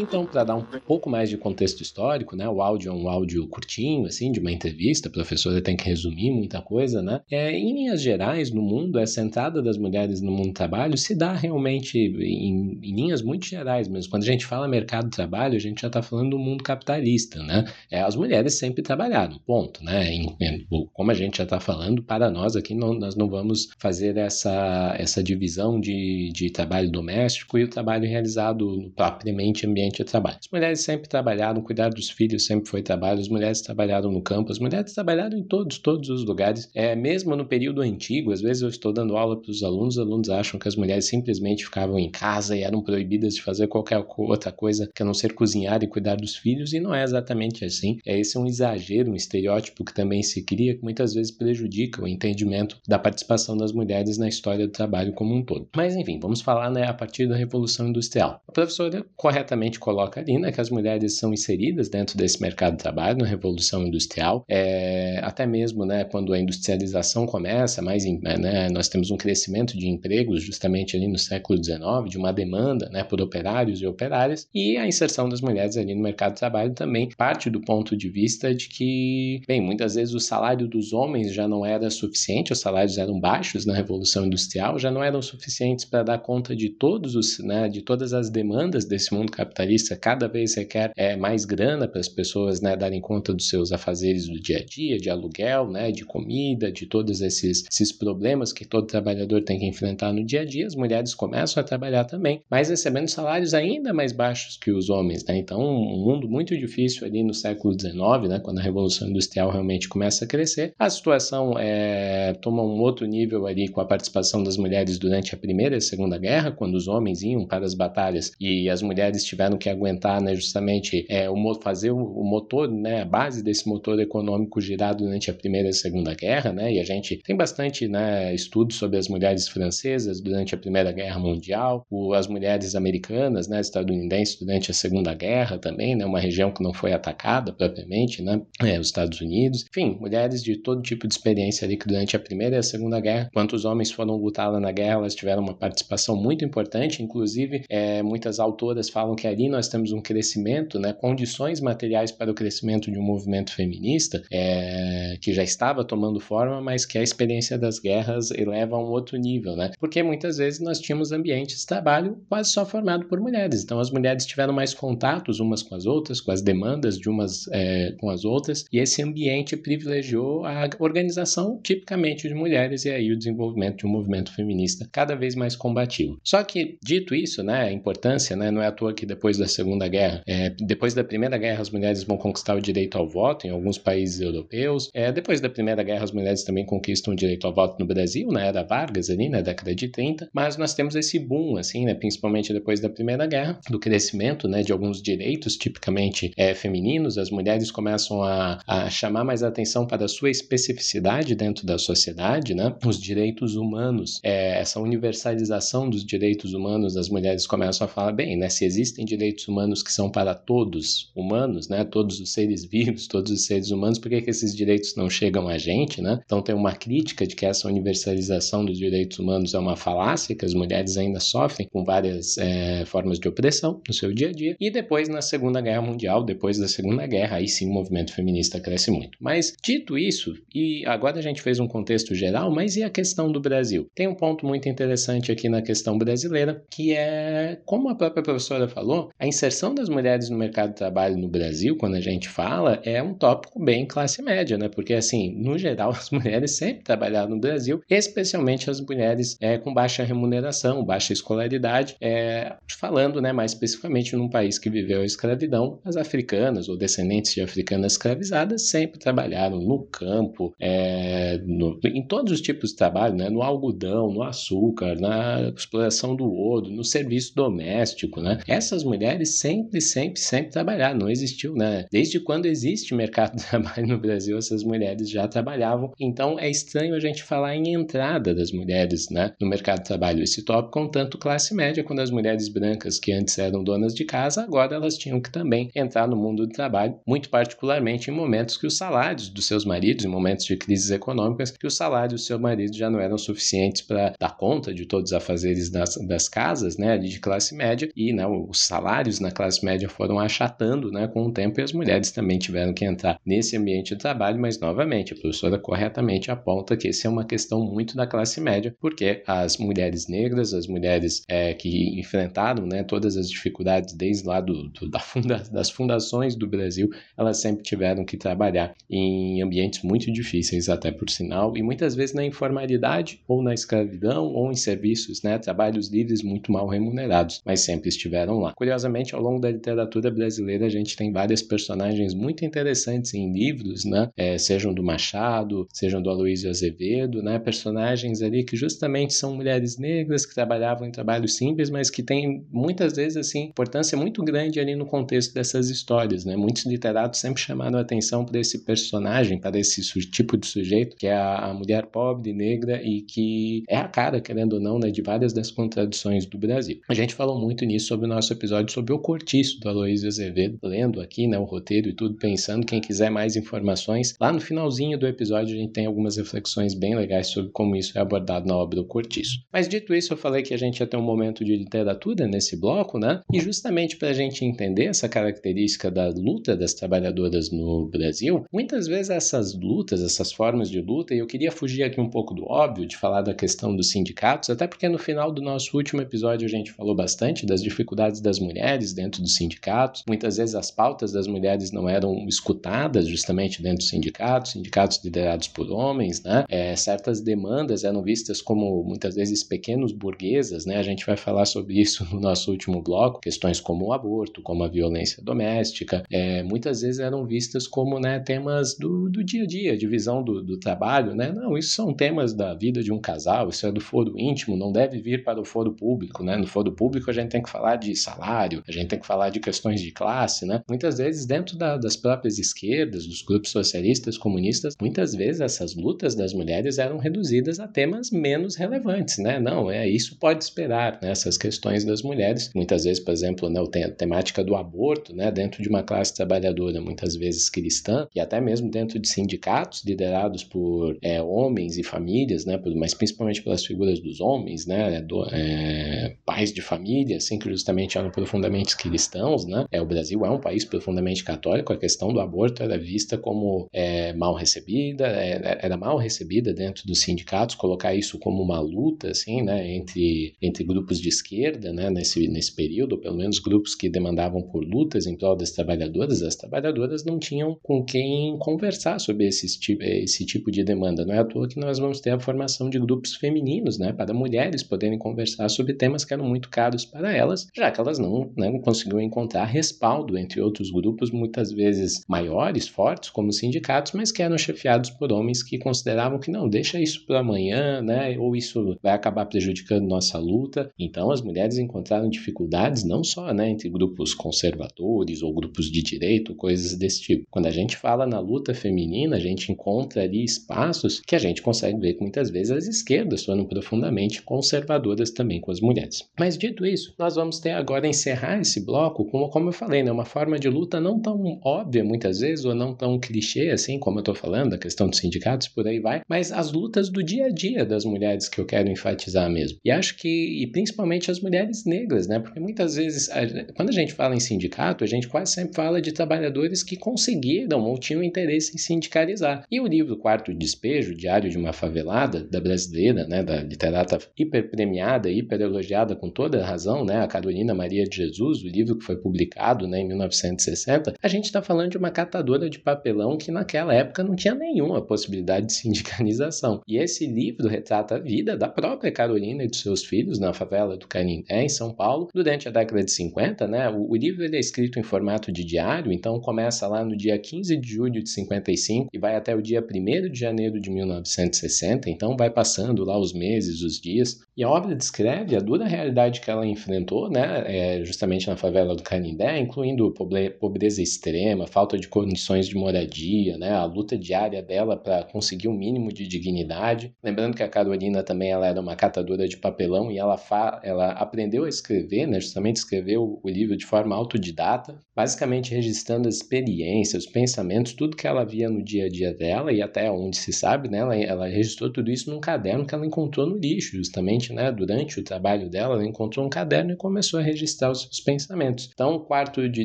Então, para dar um pouco mais de contexto histórico, né? O áudio é um áudio curtinho, assim, de uma entrevista, a professora tem que resumir muita coisa, né? É, em linhas gerais, no mundo, essa entrada das mulheres no mundo do trabalho se dá realmente em, em linhas muito gerais mesmo. Quando a gente fala mercado de trabalho, a gente já está falando do mundo capitalista, né? É, as mulheres sempre trabalharam, ponto, né? Em, como a gente já está falando, para nós aqui, não, nós não vamos fazer essa, essa divisão de, de trabalho doméstico e o trabalho realizado propriamente em ambiente ambiente de trabalho. As mulheres sempre trabalharam, cuidar dos filhos sempre foi trabalho, as mulheres trabalharam no campo, as mulheres trabalharam em todos, todos os lugares. É, mesmo no período antigo, às vezes eu estou dando aula para os alunos, os alunos acham que as mulheres simplesmente ficavam em casa e eram proibidas de fazer qualquer outra coisa que a não ser cozinhar e cuidar dos filhos, e não é exatamente assim. É, esse é um exagero, um estereótipo que também se cria, que muitas vezes prejudica o entendimento da participação das mulheres na história do trabalho como um todo. Mas enfim, vamos falar né, a partir da Revolução Industrial. A professora corretamente coloca ali né, que as mulheres são inseridas dentro desse mercado de trabalho na Revolução Industrial, é, até mesmo né, quando a industrialização começa, mais em, né, nós temos um crescimento de empregos justamente ali no século XIX, de uma demanda né, por operários e operárias, e a inserção das mulheres ali no mercado de trabalho também parte do ponto de vista de que, bem, muitas vezes o salário dos homens já não era suficiente, os salários eram baixos na Revolução Industrial, já não eram suficientes para dar conta de todos os, né, de todas as demandas desse mundo capitalista, cada vez requer é, mais grana para as pessoas né, darem conta dos seus afazeres do dia a dia, de aluguel, né, de comida, de todos esses, esses problemas que todo trabalhador tem que enfrentar no dia a dia, as mulheres começam a trabalhar também, mas recebendo salários ainda mais baixos que os homens. Né? Então, um mundo muito difícil ali no século XIX, né, quando a Revolução Industrial realmente começa a crescer. A situação é, toma um outro nível ali com a participação das mulheres durante a Primeira e Segunda Guerra, quando os homens iam para as batalhas e as mulheres tiveram que aguentar né, justamente é, o, fazer o, motor, né, a base desse motor econômico girar durante a Primeira e a Segunda Guerra. Né, e a gente tem bastante né, sobre as mulheres francesas durante a Primeira Guerra Mundial, o, as mulheres americanas, né, estadunidenses durante a Segunda Guerra também, né, uma região que não foi atacada propriamente, né, é, os Estados Unidos. Enfim, mulheres de todo tipo de experiência ali que durante a Primeira e a Segunda Guerra, enquanto os homens foram lutar lá na guerra, elas tiveram uma participação muito importante, inclusive é, muitas autoras falam que ali nós temos um crescimento, né, condições materiais para o crescimento de um movimento feminista é, que já estava tomando forma, mas que a experiência das guerras eleva a um outro nível, né? Porque muitas vezes nós tínhamos ambientes de trabalho quase só formado por mulheres, então as mulheres tiveram mais contatos umas com as outras, com as demandas de umas é, com as outras, e esse ambiente privilegiou a organização tipicamente de mulheres e aí o desenvolvimento de um movimento feminista cada vez mais combativo. Só que, dito isso, né, a importância, né, não é à toa que depois da Segunda Guerra, é, depois da Primeira Guerra, as mulheres vão conquistar o direito ao voto em alguns países europeus. É, depois da Primeira Guerra, as mulheres também conquistam o direito ao voto no Brasil, na era Vargas ali, na década de 30. Mas nós temos esse boom, assim, né, principalmente depois da Primeira Guerra, do crescimento, né, de alguns direitos tipicamente é, femininos. As mulheres começam a, a chamar mais atenção para a sua especificidade dentro da sociedade, né? Os direitos humanos, é, essa universalização dos direitos humanos, as mulheres começam a falar bem, né? Se existem direitos humanos que são para todos humanos, né? Todos os seres vivos, todos os seres humanos, por que, que esses direitos não chegam a gente, né? Então tem uma crítica de que essa universalização dos direitos humanos é uma falácia, que as mulheres ainda sofrem com várias é, formas de opressão no seu dia a dia. E depois, na Segunda Guerra Mundial, depois da Segunda Guerra, aí sim o movimento feminista cresce muito. Mas dito isso, e agora a gente fez um contexto geral, mas e a questão do Brasil? Tem um ponto muito interessante aqui na questão brasileira, que é, como a própria professora falou, a inserção das mulheres no mercado de trabalho no Brasil, quando a gente fala, é um tópico bem classe média, né? Porque, assim, no geral, as mulheres sempre trabalharam no Brasil, especialmente as mulheres é, com baixa remuneração, baixa escolaridade, é, falando, né, mais especificamente num país que viveu a escravidão, as africanas ou descendentes de africanas escravizadas sempre trabalharam no campo, é, no, em todos os tipos de trabalho, né? No algodão, no açúcar, na exploração do ouro, no serviço doméstico, né? Essas mulheres sempre, sempre, sempre trabalharam, não existiu, né? Desde quando existe mercado de trabalho no Brasil, essas mulheres já trabalhavam. Então é estranho a gente falar em entrada das mulheres, né, no mercado de trabalho. Esse tópico com tanto classe média, quando as mulheres brancas que antes eram donas de casa, agora elas tinham que também entrar no mundo do trabalho, muito particularmente em momentos que os salários dos seus maridos, em momentos de crises econômicas, que os salários dos seus maridos já não eram suficientes para dar conta de todos os afazeres das, das casas, né, de classe média, e né, os salários na classe média foram achatando, né, com o tempo, e as mulheres também tiveram que entrar nesse ambiente de trabalho, mas novamente, a professora corretamente aponta que essa é uma questão muito da classe média, porque as mulheres negras, as mulheres é, que enfrentaram né, todas as dificuldades desde lá do, do da funda, das fundações do Brasil, elas sempre tiveram que trabalhar em ambientes muito difíceis, até por sinal, e muitas vezes na informalidade, ou na escravidão, ou em serviços, né, trabalhos livres muito mal remunerados, mas sempre estiveram lá. Curiosamente, ao longo da literatura brasileira, a gente tem várias personagens muito interessantes em livros, né? É, sejam do Machado, sejam do Aloysio Azevedo, né? Personagens ali que justamente são mulheres negras que trabalhavam em trabalho simples, mas que têm muitas vezes assim importância muito grande ali no contexto dessas histórias, né? Muitos literatos sempre chamaram a atenção para esse personagem, para esse tipo de sujeito que é a, a mulher pobre, negra e que é a cara, querendo ou não, né, de várias das contradições do Brasil. A gente falou muito nisso sobre o nosso episódio sobre o Cortiço do Aloysio Azevedo, lendo aqui, né, o roteiro e tudo, pensando, quem quiser mais informações, lá no finalzinho do episódio a gente tem algumas reflexões bem legais sobre como isso é abordado na obra do Cortiço. Mas dito isso, eu falei que a gente ia ter um momento de literatura nesse bloco, né, e justamente para a gente entender essa característica da luta das trabalhadoras no Brasil, muitas vezes essas lutas, essas formas de luta, e eu queria fugir aqui um pouco do óbvio, de falar da questão dos sindicatos, até porque no final do nosso último episódio a gente falou bastante das dificuldades das mulheres dentro dos sindicatos. Muitas vezes as pautas das mulheres não eram escutadas justamente dentro dos sindicatos, sindicatos liderados por homens, né? É, certas demandas eram vistas como muitas vezes pequenos burguesas, né? A gente vai falar sobre isso no nosso último bloco, questões como o aborto, como a violência doméstica, é, muitas vezes eram vistas como né, temas do, do dia a dia, divisão do, do trabalho, né? Não, isso são temas da vida de um casal, isso é do foro íntimo, não deve vir para o foro público, né? No foro público a gente tem que falar de salário, a gente tem que falar de questões de classe, né? Muitas vezes dentro da, das próprias esquerdas, dos grupos socialistas, comunistas, muitas vezes essas lutas das mulheres eram reduzidas a temas menos relevantes, né? Não, é isso pode esperar, né? Essas questões das mulheres, muitas vezes, por exemplo, né, a temática do aborto, né? Dentro de uma classe trabalhadora, muitas vezes cristã, e até mesmo dentro de sindicatos liderados por é, homens e famílias, né? Mas principalmente pelas figuras dos homens, né? Do, é, pais de família, assim, que justamente eram profundamente cristãos, né? É, o Brasil é um país profundamente católico, a questão do aborto era vista como é, mal recebida, é, era mal recebida dentro dos sindicatos, colocar isso como uma luta, assim, né? Entre, entre grupos de esquerda, né? Nesse, nesse período, pelo menos grupos que demandavam por lutas em prol das trabalhadoras, as trabalhadoras não tinham com quem conversar sobre esse, esse tipo de demanda. Não é à toa que nós vamos ter a formação de grupos femininos, né? Para mulheres poderem conversar sobre temas que eram muito caros para elas, já que elas não, né, não conseguiam encontrar respaldo entre outros grupos, muitas vezes maiores, fortes, como sindicatos, mas que eram chefiados por homens que consideravam que não, deixa isso para amanhã, né? Ou isso vai acabar prejudicando nossa luta. Então as mulheres encontraram dificuldades não só né, entre grupos conservadores ou grupos de direito, coisas desse tipo. Quando a gente fala na luta feminina, a gente encontra ali espaços que a gente consegue ver que muitas vezes as esquerdas foram profundamente conservadoras também com as mulheres. Mas dito isso, nós vamos ter agora encerrar esse bloco com, como eu falei, né, uma forma de luta não tão óbvia muitas vezes, ou não tão clichê assim, como eu estou falando, a questão dos sindicatos, por aí vai, mas as lutas do dia a dia das mulheres que eu quero enfatizar mesmo. E acho que, e principalmente as mulheres negras, né, porque muitas vezes, quando a gente fala em sindicato, a gente quase sempre fala de trabalhadores que conseguiram ou tinham interesse em sindicalizar. E o livro Quarto Despejo, Diário de uma Favelada, da brasileira, né, da literata hiper premiada, hiper elogiada com toda a razão, né, a Carolina Maria de Jesus, o livro que foi publicado né, em 1960, a gente está falando de uma catadora de papelão que naquela época não tinha nenhuma possibilidade de sindicalização. E esse livro retrata a vida da própria Carolina e dos seus filhos na favela do Canindé, em São Paulo, durante a década de 50. Né? O, o livro é escrito em formato de diário, então começa lá no dia 15 de julho de 55 e vai até o dia 1 de janeiro de 1960, então vai passando lá os meses, os dias, e a obra descreve a dura realidade que ela enfrentou, né, é, justamente na favela do Canindé, incluindo pobreza extrema, falta de condições de moradia, né, a luta diária dela para conseguir um mínimo de dignidade. Lembrando que a Carolina também ela era uma catadora de papelão e ela, ela aprendeu a escrever, né, justamente escreveu o livro de forma autodidata, basicamente registrando as experiências, os pensamentos, tudo que ela via no dia a dia dela e até onde se sabe, né, ela, ela registrou tudo isso num caderno que ela encontrou no lixo, justamente, né, durante o trabalho dela, ela encontrou um caderno e começou a registrar os seus pensamentos. Então, o quarto de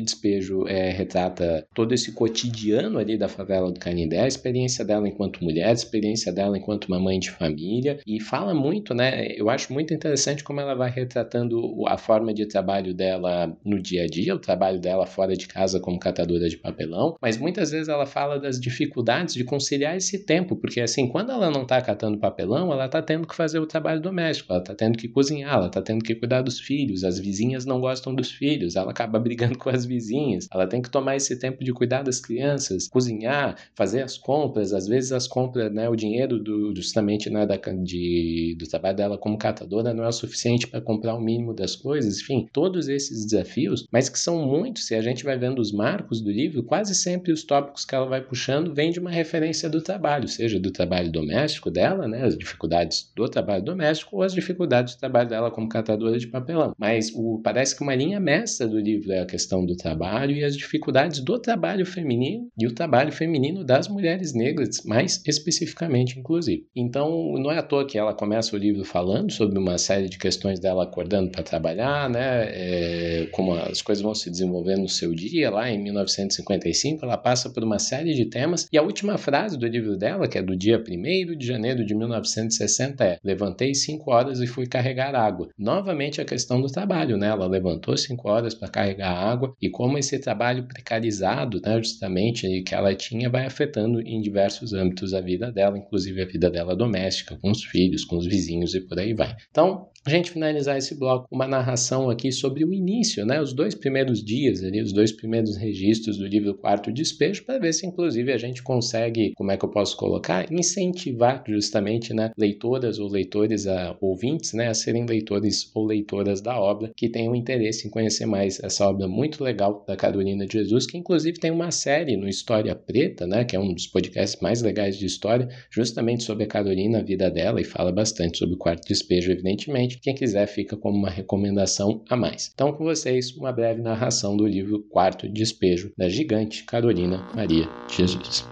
despejo é, retrata todo esse cotidiano ali da favela do Canindé, a experiência dela enquanto mulher, a experiência dela enquanto uma mãe de família, e fala muito, né, eu acho muito interessante como ela vai retratando a forma de trabalho dela no dia a dia, o trabalho dela fora de casa como catadora de papelão, mas muitas vezes ela fala das dificuldades de conciliar esse tempo, porque assim, quando ela não está catando papelão, ela está tendo que fazer o trabalho doméstico, ela está tendo que cozinhar, ela está tendo que cuidar dos filhos, as vizinhas não gostam gostam dos filhos, ela acaba brigando com as vizinhas, ela tem que tomar esse tempo de cuidar das crianças, cozinhar, fazer as compras, às vezes as compras, né, o dinheiro do, justamente né, da, de, do trabalho dela como catadora não é o suficiente para comprar o mínimo das coisas, enfim, todos esses desafios, mas que são muitos, se a gente vai vendo os marcos do livro, quase sempre os tópicos que ela vai puxando vêm de uma referência do trabalho, seja do trabalho doméstico dela, né, as dificuldades do trabalho doméstico ou as dificuldades do trabalho dela como catadora de papelão. Mas o, parece que uma linha mestra do livro é a questão do trabalho e as dificuldades do trabalho feminino e o trabalho feminino das mulheres negras, mais especificamente, inclusive. Então, não é à toa que ela começa o livro falando sobre uma série de questões dela acordando para trabalhar, né, é, como as coisas vão se desenvolvendo no seu dia, lá em 1955, ela passa por uma série de temas e a última frase do livro dela, que é do dia 1 de janeiro de 1960, é: Levantei 5 horas e fui carregar água. Novamente a questão do trabalho, né? Ela levantou 5 horas para carregar água e como esse trabalho precarizado, né, justamente, que ela tinha, vai afetando em diversos âmbitos a vida dela, inclusive a vida dela doméstica, com os filhos, com os vizinhos e por aí vai. Então, a gente finalizar esse bloco, uma narração aqui sobre o início, né, os dois primeiros dias ali, os dois primeiros registros do livro Quarto Despejo, para ver se inclusive a gente consegue, como é que eu posso colocar, incentivar justamente, né, leitoras ou leitores, a, ouvintes, né, a serem leitores ou leitoras da obra, que tenham interesse em conhecer mais essa obra muito legal da Carolina de Jesus, que inclusive tem uma série no História Preta, né, que é um dos podcasts mais legais de história, justamente sobre a Carolina, a vida dela, e fala bastante sobre o Quarto Despejo, evidentemente, quem quiser fica como uma recomendação a mais. Então, com vocês, uma breve narração do livro Quarto Despejo, da gigante Carolina Maria Jesus.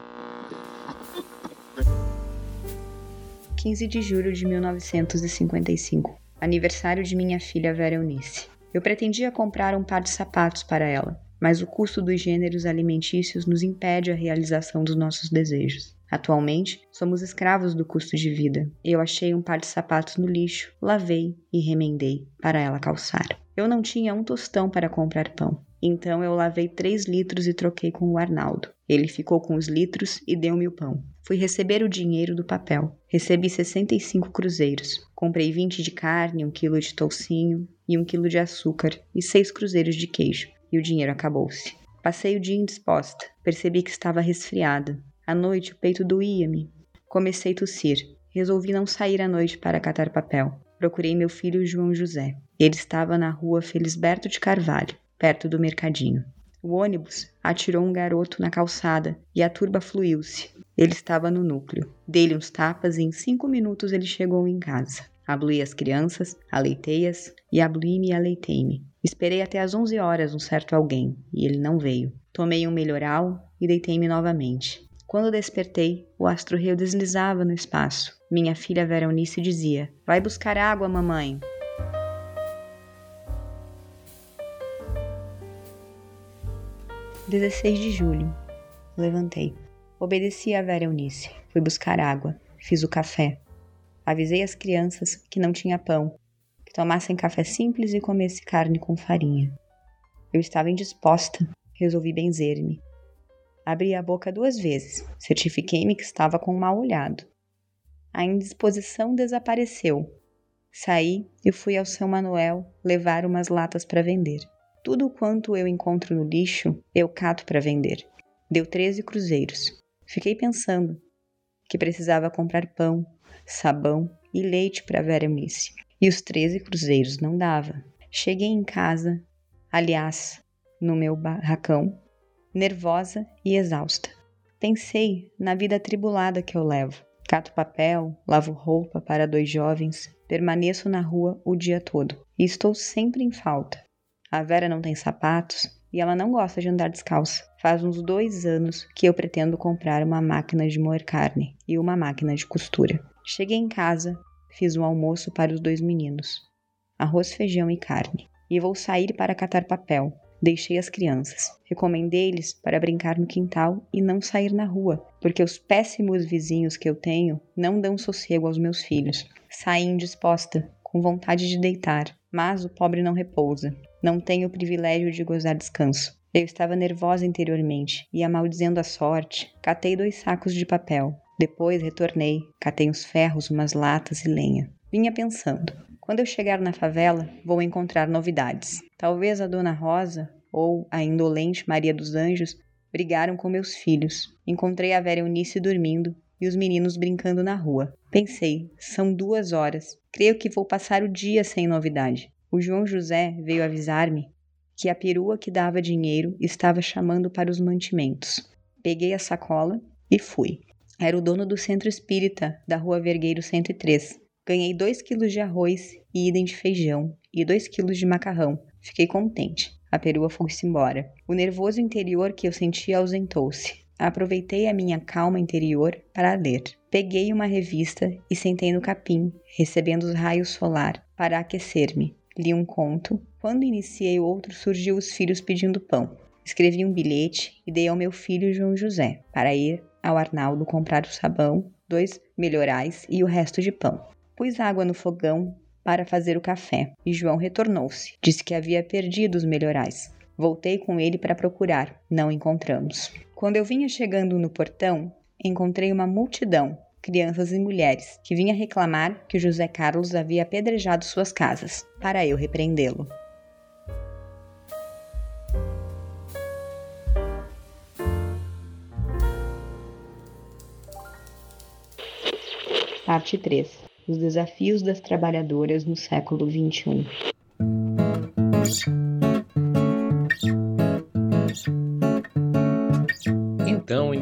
15 de julho de 1955, aniversário de minha filha Vera Eunice. Eu pretendia comprar um par de sapatos para ela, mas o custo dos gêneros alimentícios nos impede a realização dos nossos desejos. Atualmente, somos escravos do custo de vida. Eu achei um par de sapatos no lixo, lavei e remendei para ela calçar. Eu não tinha um tostão para comprar pão. Então eu lavei três litros e troquei com o Arnaldo. Ele ficou com os litros e deu-me o pão. Fui receber o dinheiro do papel. Recebi 65 cruzeiros. Comprei 20 de carne, um quilo de toucinho e um quilo de açúcar e seis cruzeiros de queijo. E o dinheiro acabou-se. Passei o dia indisposta. Percebi que estava resfriada. À noite o peito doía-me. Comecei a tossir. Resolvi não sair à noite para catar papel. Procurei meu filho João José. Ele estava na rua Felisberto de Carvalho, perto do mercadinho. O ônibus atirou um garoto na calçada e a turba fluiu-se. Ele estava no núcleo. Dei-lhe uns tapas e em cinco minutos ele chegou em casa. Abluí as crianças, aleitei-as e abluí-me e aleitei-me. Esperei até às onze horas um certo alguém e ele não veio. Tomei um melhoral e deitei-me novamente. Quando despertei, o astro-rio deslizava no espaço. Minha filha Vera Eunice dizia: Vai buscar água, mamãe. Dezesseis de julho. Levantei. Obedeci a Vera Eunice. Fui buscar água. Fiz o café. Avisei as crianças que não tinha pão, que tomassem café simples e comesse carne com farinha. Eu estava indisposta. Resolvi benzer-me. Abri a boca duas vezes. Certifiquei-me que estava com um mal olhado. A indisposição desapareceu. Saí e fui ao São Manuel levar umas latas para vender. Tudo quanto eu encontro no lixo, eu cato para vender. Deu 13 cruzeiros. Fiquei pensando que precisava comprar pão, sabão e leite para Vera Eunice. E os 13 cruzeiros não dava. Cheguei em casa, aliás, no meu barracão, nervosa e exausta. Pensei na vida atribulada que eu levo. Cato papel, lavo roupa para dois jovens, permaneço na rua o dia todo e estou sempre em falta. A Vera não tem sapatos e ela não gosta de andar descalça. Faz uns dois anos que eu pretendo comprar uma máquina de moer carne e uma máquina de costura. Cheguei em casa, fiz um almoço para os dois meninos: arroz, feijão e carne. E vou sair para catar papel, Deixei as crianças. Recomendei-lhes para brincar no quintal e não sair na rua, porque os péssimos vizinhos que eu tenho não dão sossego aos meus filhos. Saí indisposta, com vontade de deitar, mas o pobre não repousa. Não tem o privilégio de gozar descanso. Eu estava nervosa interiormente e, amaldizendo a sorte, catei dois sacos de papel. Depois retornei, catei uns ferros, umas latas e lenha. Vinha pensando: quando eu chegar na favela, vou encontrar novidades. Talvez a Dona Rosa ou a indolente Maria dos Anjos brigaram com meus filhos. Encontrei a Vera Eunice dormindo e os meninos brincando na rua. Pensei, são duas horas. Creio que vou passar o dia sem novidade. O João José veio avisar-me que a perua que dava dinheiro estava chamando para os mantimentos. Peguei a sacola e fui. Era o dono do centro espírita da rua Vergueiro 103. Ganhei dois quilos de arroz e idem de feijão e dois quilos de macarrão. Fiquei contente. A perua foi-se embora. O nervoso interior que eu sentia ausentou-se. Aproveitei a minha calma interior para ler. Peguei uma revista e sentei no capim, recebendo os raios solar para aquecer-me. Li um conto. Quando iniciei outro, surgiu os filhos pedindo pão. Escrevi um bilhete e dei ao meu filho João José para ir ao Arnaldo comprar o sabão, dois melhorais e o resto de pão. Pus água no fogão para fazer o café e João retornou-se. Disse que havia perdido os melhorais. Voltei com ele para procurar. Não encontramos. Quando eu vinha chegando no portão, encontrei uma multidão, crianças e mulheres, que vinha reclamar que José Carlos havia apedrejado suas casas, para eu repreendê-lo. Parte 3 Os desafios das trabalhadoras no século XXI.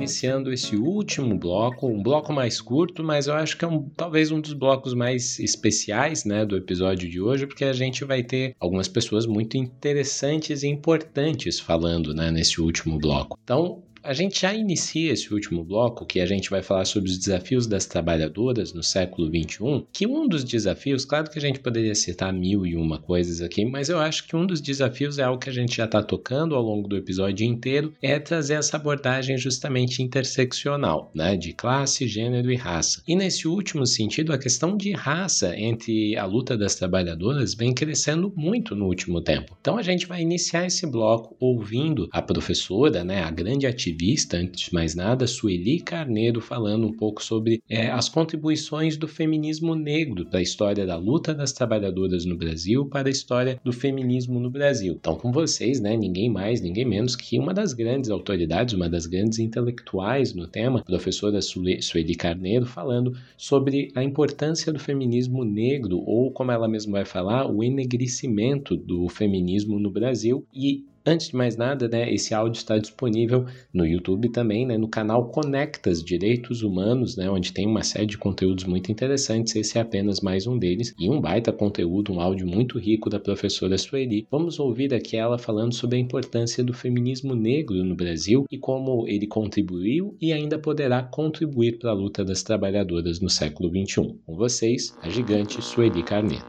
Iniciando esse último bloco, um bloco mais curto, mas eu acho que é um, talvez um dos blocos mais especiais né, do episódio de hoje, porque a gente vai ter algumas pessoas muito interessantes e importantes falando né, nesse último bloco. Então, a gente já inicia esse último bloco, que a gente vai falar sobre os desafios das trabalhadoras no século XXI, que um dos desafios, claro que a gente poderia citar mil e uma coisas aqui, mas eu acho que um dos desafios é algo que a gente já está tocando ao longo do episódio inteiro, é trazer essa abordagem justamente interseccional, né, de classe, gênero e raça. E nesse último sentido, a questão de raça entre a luta das trabalhadoras vem crescendo muito no último tempo. Então a gente vai iniciar esse bloco ouvindo a professora, né, a grande ativista ativista, antes de mais nada, Sueli Carneiro, falando um pouco sobre é, as contribuições do feminismo negro para a história da luta das trabalhadoras no Brasil, para a história do feminismo no Brasil. Então, com vocês, né, ninguém mais, ninguém menos que uma das grandes autoridades, uma das grandes intelectuais no tema, professora Sueli Carneiro, falando sobre a importância do feminismo negro, ou como ela mesma vai falar, o enegrecimento do feminismo no Brasil e Antes de mais nada, né, esse áudio está disponível no YouTube também, né, no canal Conectas Direitos Humanos, né, onde tem uma série de conteúdos muito interessantes. Esse é apenas mais um deles e um baita conteúdo, um áudio muito rico da professora Sueli. Vamos ouvir aqui ela falando sobre a importância do feminismo negro no Brasil e como ele contribuiu e ainda poderá contribuir para a luta das trabalhadoras no século XXI. Com vocês, a gigante Sueli Carneiro.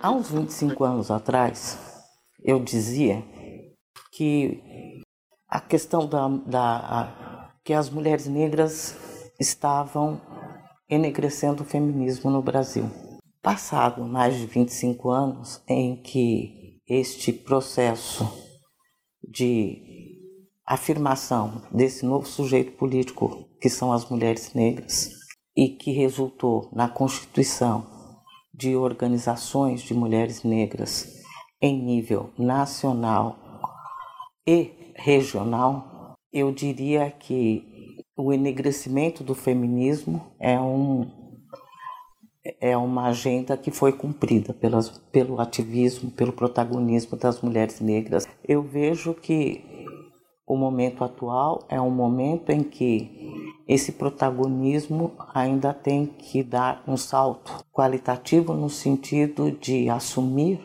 Há uns 25 anos atrás, eu dizia que a questão da, da a, que as mulheres negras estavam enegrecendo o feminismo no Brasil. Passado mais de 25 anos em que este processo de afirmação desse novo sujeito político que são as mulheres negras e que resultou na constituição de organizações de mulheres negras em nível nacional e regional, eu diria que o enegrecimento do feminismo é, um, é uma agenda que foi cumprida pelas, pelo ativismo, pelo protagonismo das mulheres negras. Eu vejo que o momento atual é um momento em que esse protagonismo ainda tem que dar um salto qualitativo no sentido de assumir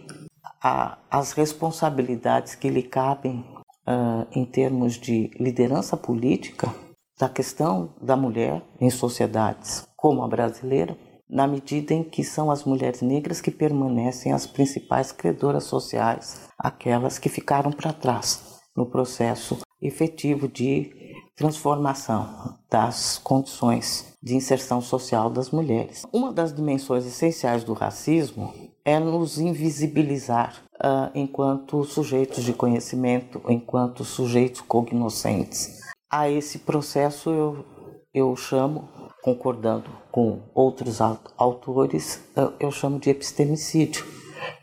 a, as responsabilidades que lhe cabem uh, em termos de liderança política da questão da mulher em sociedades como a brasileira, na medida em que são as mulheres negras que permanecem as principais credoras sociais, aquelas que ficaram para trás no processo efetivo de transformação das condições de inserção social das mulheres. Uma das dimensões essenciais do racismo é nos invisibilizar uh, enquanto sujeitos de conhecimento, enquanto sujeitos cognoscentes. A esse processo eu, eu chamo, concordando com outros autores, eu chamo de epistemicídio,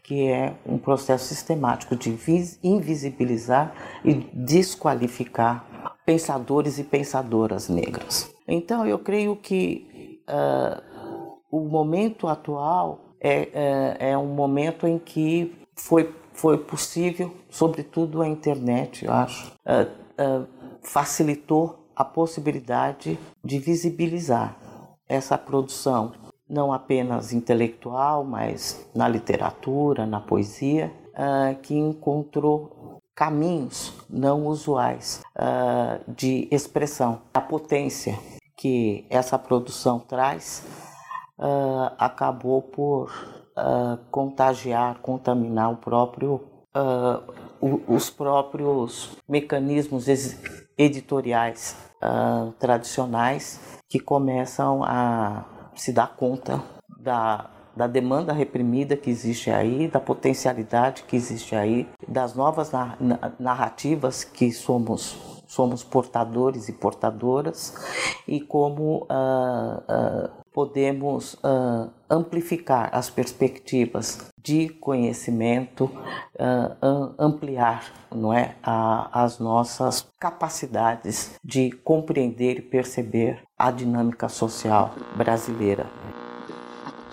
que é um processo sistemático de invisibilizar e desqualificar pensadores e pensadoras negras. Então, eu creio que uh, o momento atual é, é, é, um momento em que foi, foi possível, sobretudo a internet, eu acho, uh, uh, facilitou a possibilidade de visibilizar essa produção, não apenas intelectual, mas na literatura, na poesia, que encontrou caminhos não usuais uh, de expressão. A potência que essa produção traz uh, acabou por uh, contagiar, contaminar o próprio, o, os próprios mecanismos editoriais tradicionais que começam a se dar conta da da demanda reprimida que existe aí, da potencialidade que existe aí, das novas narrativas que somos somos portadores e portadoras e como uh, uh, podemos uh, amplificar as perspectivas de conhecimento, ampliar não é, as nossas capacidades de compreender e perceber a dinâmica social brasileira.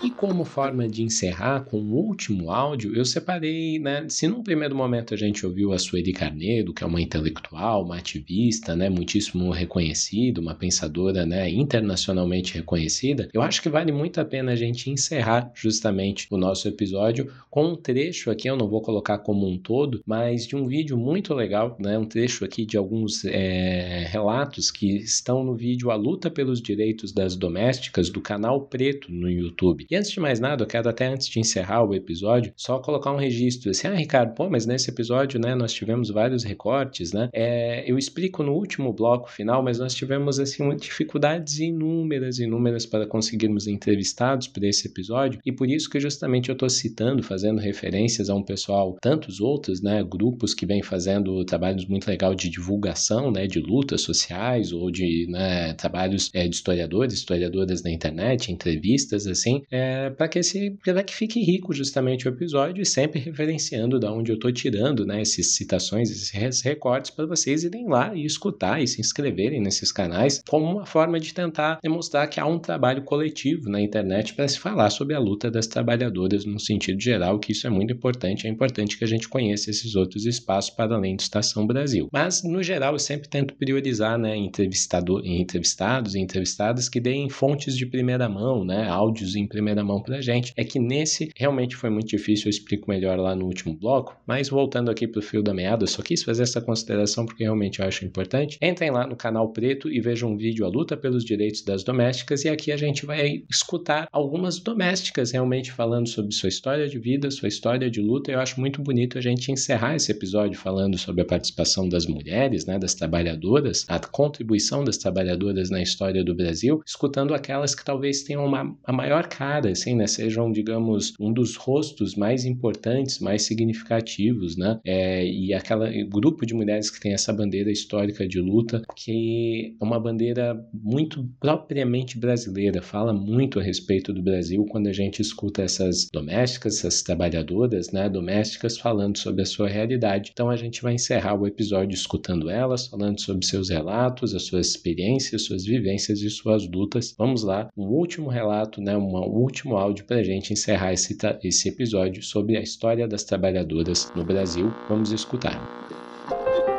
E como forma de encerrar com o último áudio, eu separei, né? Se num primeiro momento a gente ouviu a Sueli Carneiro, que é uma intelectual, uma ativista, né? Muitíssimo reconhecida, uma pensadora, né? Internacionalmente reconhecida, eu acho que vale muito a pena a gente encerrar justamente o nosso episódio com um trecho aqui, eu não vou colocar como um todo, mas de um vídeo muito legal, né? Um trecho aqui de alguns é, relatos que estão no vídeo A Luta pelos Direitos das Domésticas do canal Preto no YouTube. E antes de mais nada, eu quero até antes de encerrar o episódio, só colocar um registro assim, ah, Ricardo, pô, mas nesse episódio, né, nós tivemos vários recortes, né? É, eu explico no último bloco final, mas nós tivemos, assim, dificuldades inúmeras, inúmeras para conseguirmos entrevistados para esse episódio, e por isso que justamente eu estou citando, fazendo referências a um pessoal, tantos outros, né, grupos que vêm fazendo trabalhos muito legais de divulgação, né, de lutas sociais ou de, né, trabalhos é, de historiadores, historiadoras na internet, entrevistas, assim, é, é, para que esse para que fique rico justamente o episódio e sempre referenciando da onde eu estou tirando né, essas citações, esses recortes para vocês irem lá e escutar e se inscreverem nesses canais como uma forma de tentar demonstrar que há um trabalho coletivo na internet para se falar sobre a luta das trabalhadoras no sentido geral, que isso é muito importante, é importante que a gente conheça esses outros espaços para além do Estação Brasil. Mas, no geral, eu sempre tento priorizar né, entrevistados e entrevistadas que deem fontes de primeira mão, né, áudios em primeira primeira mão pra gente, é que nesse realmente foi muito difícil, eu explico melhor lá no último bloco, mas voltando aqui pro fio da meada, eu só quis fazer essa consideração porque realmente eu acho importante. Entrem lá no canal Preto e vejam um vídeo A Luta pelos Direitos das Domésticas e aqui a gente vai escutar algumas domésticas realmente falando sobre sua história de vida, sua história de luta. Eu acho muito bonito a gente encerrar esse episódio falando sobre a participação das mulheres, né, das trabalhadoras, a contribuição das trabalhadoras na história do Brasil, escutando aquelas que talvez tenham uma, a maior cara assim, né, sejam, digamos, um dos rostos mais importantes, mais significativos, né, é, e aquele grupo de mulheres que tem essa bandeira histórica de luta, que é uma bandeira muito propriamente brasileira, fala muito a respeito do Brasil quando a gente escuta essas domésticas, essas trabalhadoras, né, domésticas falando sobre a sua realidade. Então a gente vai encerrar o episódio escutando elas, falando sobre seus relatos, as suas experiências, suas vivências e suas lutas. Vamos lá, um último relato, né, uma último áudio para a gente encerrar esse, esse episódio sobre a história das trabalhadoras no Brasil. Vamos escutar.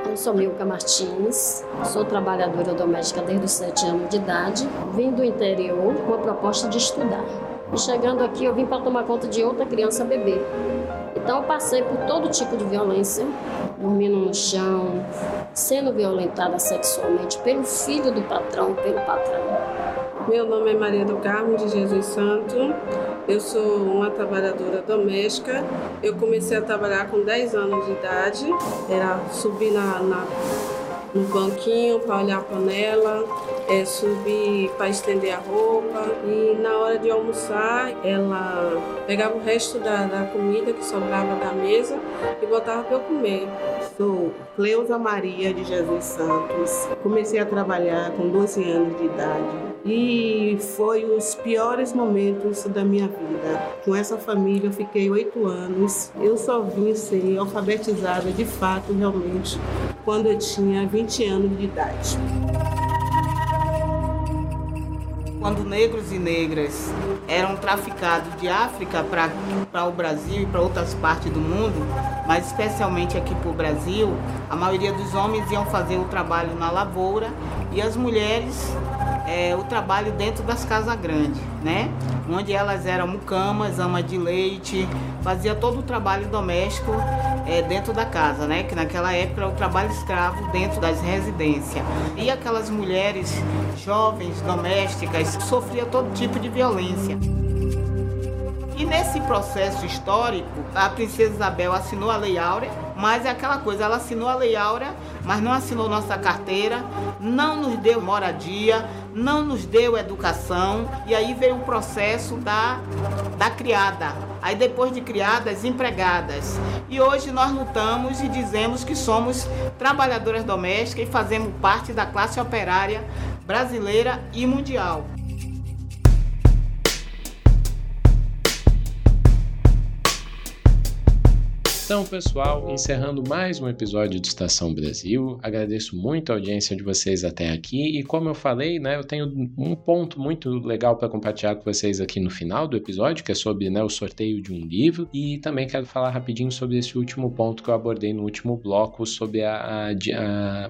Eu sou Milka Martins, sou trabalhadora doméstica desde os 7 anos de idade. Vim do interior com a proposta de estudar. E chegando aqui, eu vim para tomar conta de outra criança bebê. Então, eu passei por todo tipo de violência, dormindo no chão, sendo violentada sexualmente pelo filho do patrão, pelo patrão. Meu nome é Maria do Carmo de Jesus Santo. Eu sou uma trabalhadora doméstica. Eu comecei a trabalhar com 10 anos de idade. Era subir na, na no banquinho para olhar a panela, é, subir para estender a roupa e na hora de almoçar ela pegava o resto da, da comida que sobrava da mesa e botava para eu comer. Sou Cleusa Maria de Jesus Santos. Comecei a trabalhar com 12 anos de idade e foi os piores momentos da minha vida. Com essa família eu fiquei oito anos. Eu só vim ser alfabetizada de fato, realmente, quando eu tinha 20 anos de idade. Quando negros e negras eram traficados de África para o Brasil e para outras partes do mundo, mas especialmente aqui para o Brasil, a maioria dos homens iam fazer o trabalho na lavoura e as mulheres é, o trabalho dentro das casas grandes, né? Onde elas eram mucamas, ama de leite, fazia todo o trabalho doméstico é, dentro da casa, né? Que naquela época era o trabalho escravo dentro das residências. E aquelas mulheres jovens, domésticas, sofriam todo tipo de violência. E nesse processo histórico, a princesa Isabel assinou a Lei Áurea, mas é aquela coisa, ela assinou a Lei Áurea, mas não assinou nossa carteira, não nos deu moradia, não nos deu educação, e aí veio o processo da, da criada. Aí depois de criadas, empregadas. E hoje nós lutamos e dizemos que somos trabalhadoras domésticas e fazemos parte da classe operária brasileira e mundial. Então, pessoal, encerrando mais um episódio de Estação Brasil, agradeço muito a audiência de vocês até aqui e como eu falei, né, eu tenho um ponto muito legal para compartilhar com vocês aqui no final do episódio, que é sobre né, o sorteio de um livro e também quero falar rapidinho sobre esse último ponto que eu abordei no último bloco sobre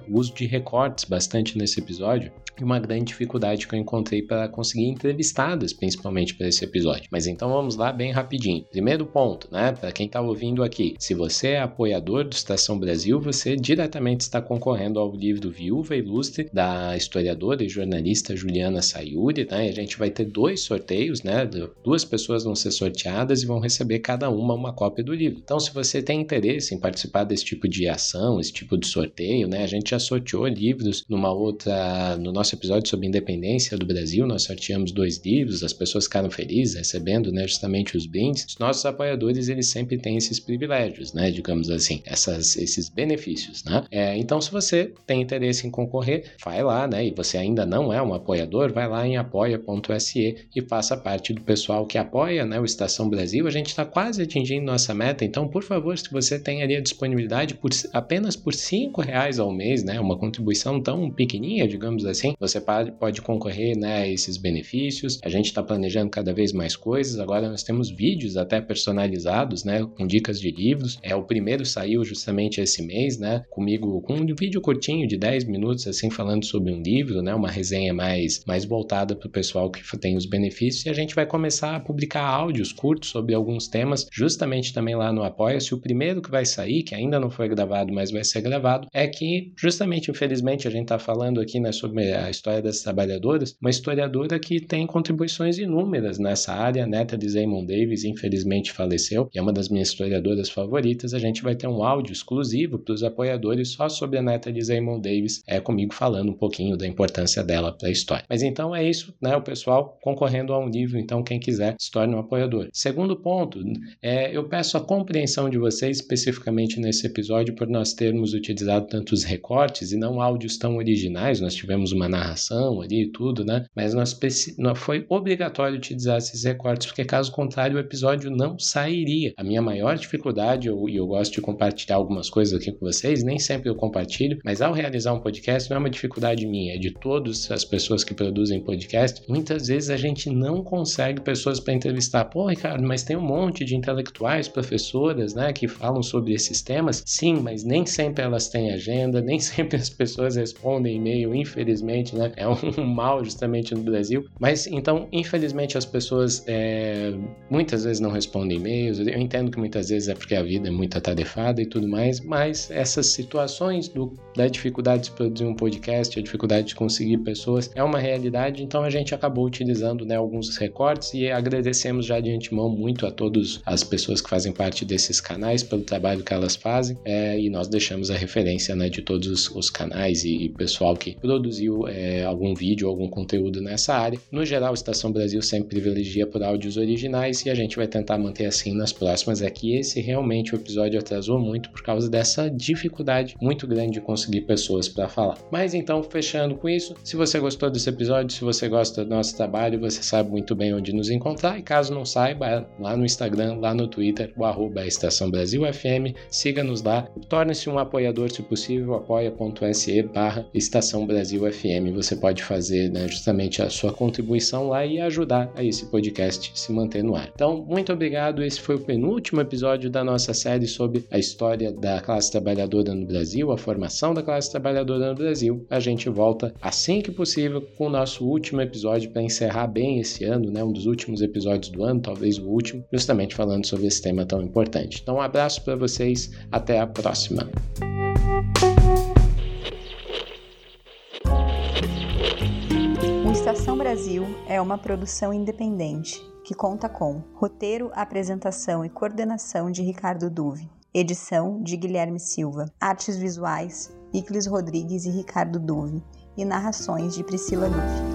o uso de recortes bastante nesse episódio e uma grande dificuldade que eu encontrei para conseguir entrevistadas, principalmente para esse episódio. Mas então vamos lá bem rapidinho. Primeiro ponto, né, para quem está ouvindo aqui, se você é apoiador do Estação Brasil, você diretamente está concorrendo ao livro Viúva Ilustre da historiadora e jornalista Juliana Sayuri, né? E a gente vai ter dois sorteios, né? Duas pessoas vão ser sorteadas e vão receber cada uma uma cópia do livro. Então, se você tem interesse em participar desse tipo de ação, esse tipo de sorteio, né? A gente já sorteou livros numa outra, no nosso episódio sobre independência do Brasil, nós sorteamos dois livros, as pessoas ficaram felizes recebendo, né? Justamente os brindes. Os nossos apoiadores, eles sempre têm esses privilégios privilégios, né? Digamos assim, essas, esses benefícios, né? É, então, se você tem interesse em concorrer, vai lá, né? E você ainda não é um apoiador, vai lá em apoia.se e faça parte do pessoal que apoia, né? O Estação Brasil. A gente está quase atingindo nossa meta, então, por favor, se você tem ali a disponibilidade por apenas por cinco reais ao mês, né? Uma contribuição tão pequenininha, digamos assim, você pode, concorrer, né? A esses benefícios. A gente está planejando cada vez mais coisas. Agora nós temos vídeos até personalizados, né? Com dicas de livros É, o primeiro saiu justamente esse mês, né? Comigo com um vídeo curtinho de 10 minutos, assim, falando sobre um livro, né? Uma resenha mais, mais voltada para o pessoal que tem os benefícios. E a gente vai começar a publicar áudios curtos sobre alguns temas, justamente também lá no Apoia-se. O primeiro que vai sair, que ainda não foi gravado, mas vai ser gravado, é que, justamente, infelizmente, a gente está falando aqui né, sobre a história das trabalhadoras, uma historiadora que tem contribuições inúmeras nessa área, neta de Raymond Davis, infelizmente faleceu, e é uma das minhas historiadoras favoritas favoritas, a gente vai ter um áudio exclusivo para os apoiadores só sobre a neta de Raymond Davis, é comigo falando um pouquinho da importância dela para a história. Mas então é isso, né? O pessoal concorrendo a um livro, então quem quiser se torne um apoiador. Segundo ponto, é, eu peço a compreensão de vocês, especificamente nesse episódio, por nós termos utilizado tantos recortes e não áudios tão originais. Nós tivemos uma narração ali e tudo, né? Mas nós foi obrigatório utilizar esses recortes, porque caso contrário o episódio não sairia. A minha maior dificuldade e eu, eu gosto de compartilhar algumas coisas aqui com vocês, nem sempre eu compartilho, mas ao realizar um podcast não é uma dificuldade minha, é de todas as pessoas que produzem podcast. Muitas vezes a gente não consegue pessoas para entrevistar. Pô, Ricardo, mas tem um monte de intelectuais, professoras, né, que falam sobre esses temas. Sim, mas nem sempre elas têm agenda, nem sempre as pessoas respondem e-mail, infelizmente, né? É um mal justamente no Brasil. Mas então, infelizmente, as pessoas é, muitas vezes não respondem e-mails. Eu entendo que muitas vezes é porque a vida vida é muito atarefada e tudo mais, mas essas situações do, da dificuldade de produzir um podcast, a dificuldade de conseguir pessoas, é uma realidade, então a gente acabou utilizando né, alguns recortes e agradecemos já de antemão muito a todas as pessoas que fazem parte desses canais pelo trabalho que elas fazem é, e nós deixamos a referência né, de todos os, canais e, e, pessoal que produziu é, algum vídeo, algum conteúdo nessa área. No geral, Estação Brasil sempre privilegia por áudios originais e a gente vai tentar manter assim nas próximas. É que esse realmente o episódio atrasou muito por causa dessa dificuldade muito grande de conseguir pessoas para falar. Mas então, fechando com isso, se você gostou desse episódio, se você gosta do nosso trabalho, você sabe muito bem onde nos encontrar. E caso não saiba, lá no Instagram, lá no Twitter, o arroba é Estação Brasil FM, siga-nos lá, torne-se um apoiador se possível, apoia.se barra Estação Brasil FM. Você pode fazer né, justamente a sua contribuição lá e ajudar a esse podcast se manter no ar. Então, muito obrigado. Esse foi o penúltimo episódio da nossa série sobre a história da classe trabalhadora no Brasil, a formação da classe trabalhadora no Brasil. A gente volta assim que possível com o nosso último episódio para encerrar bem esse ano, né? Um dos últimos episódios do ano, talvez o último, justamente falando sobre esse tema tão importante. Então, um abraço para vocês, até a próxima. O Estação Brasil é uma produção independente que conta com roteiro, apresentação e coordenação de Ricardo Duve, edição de Guilherme Silva, artes visuais Iclis Rodrigues e Ricardo Duve e narrações de Priscila Duve.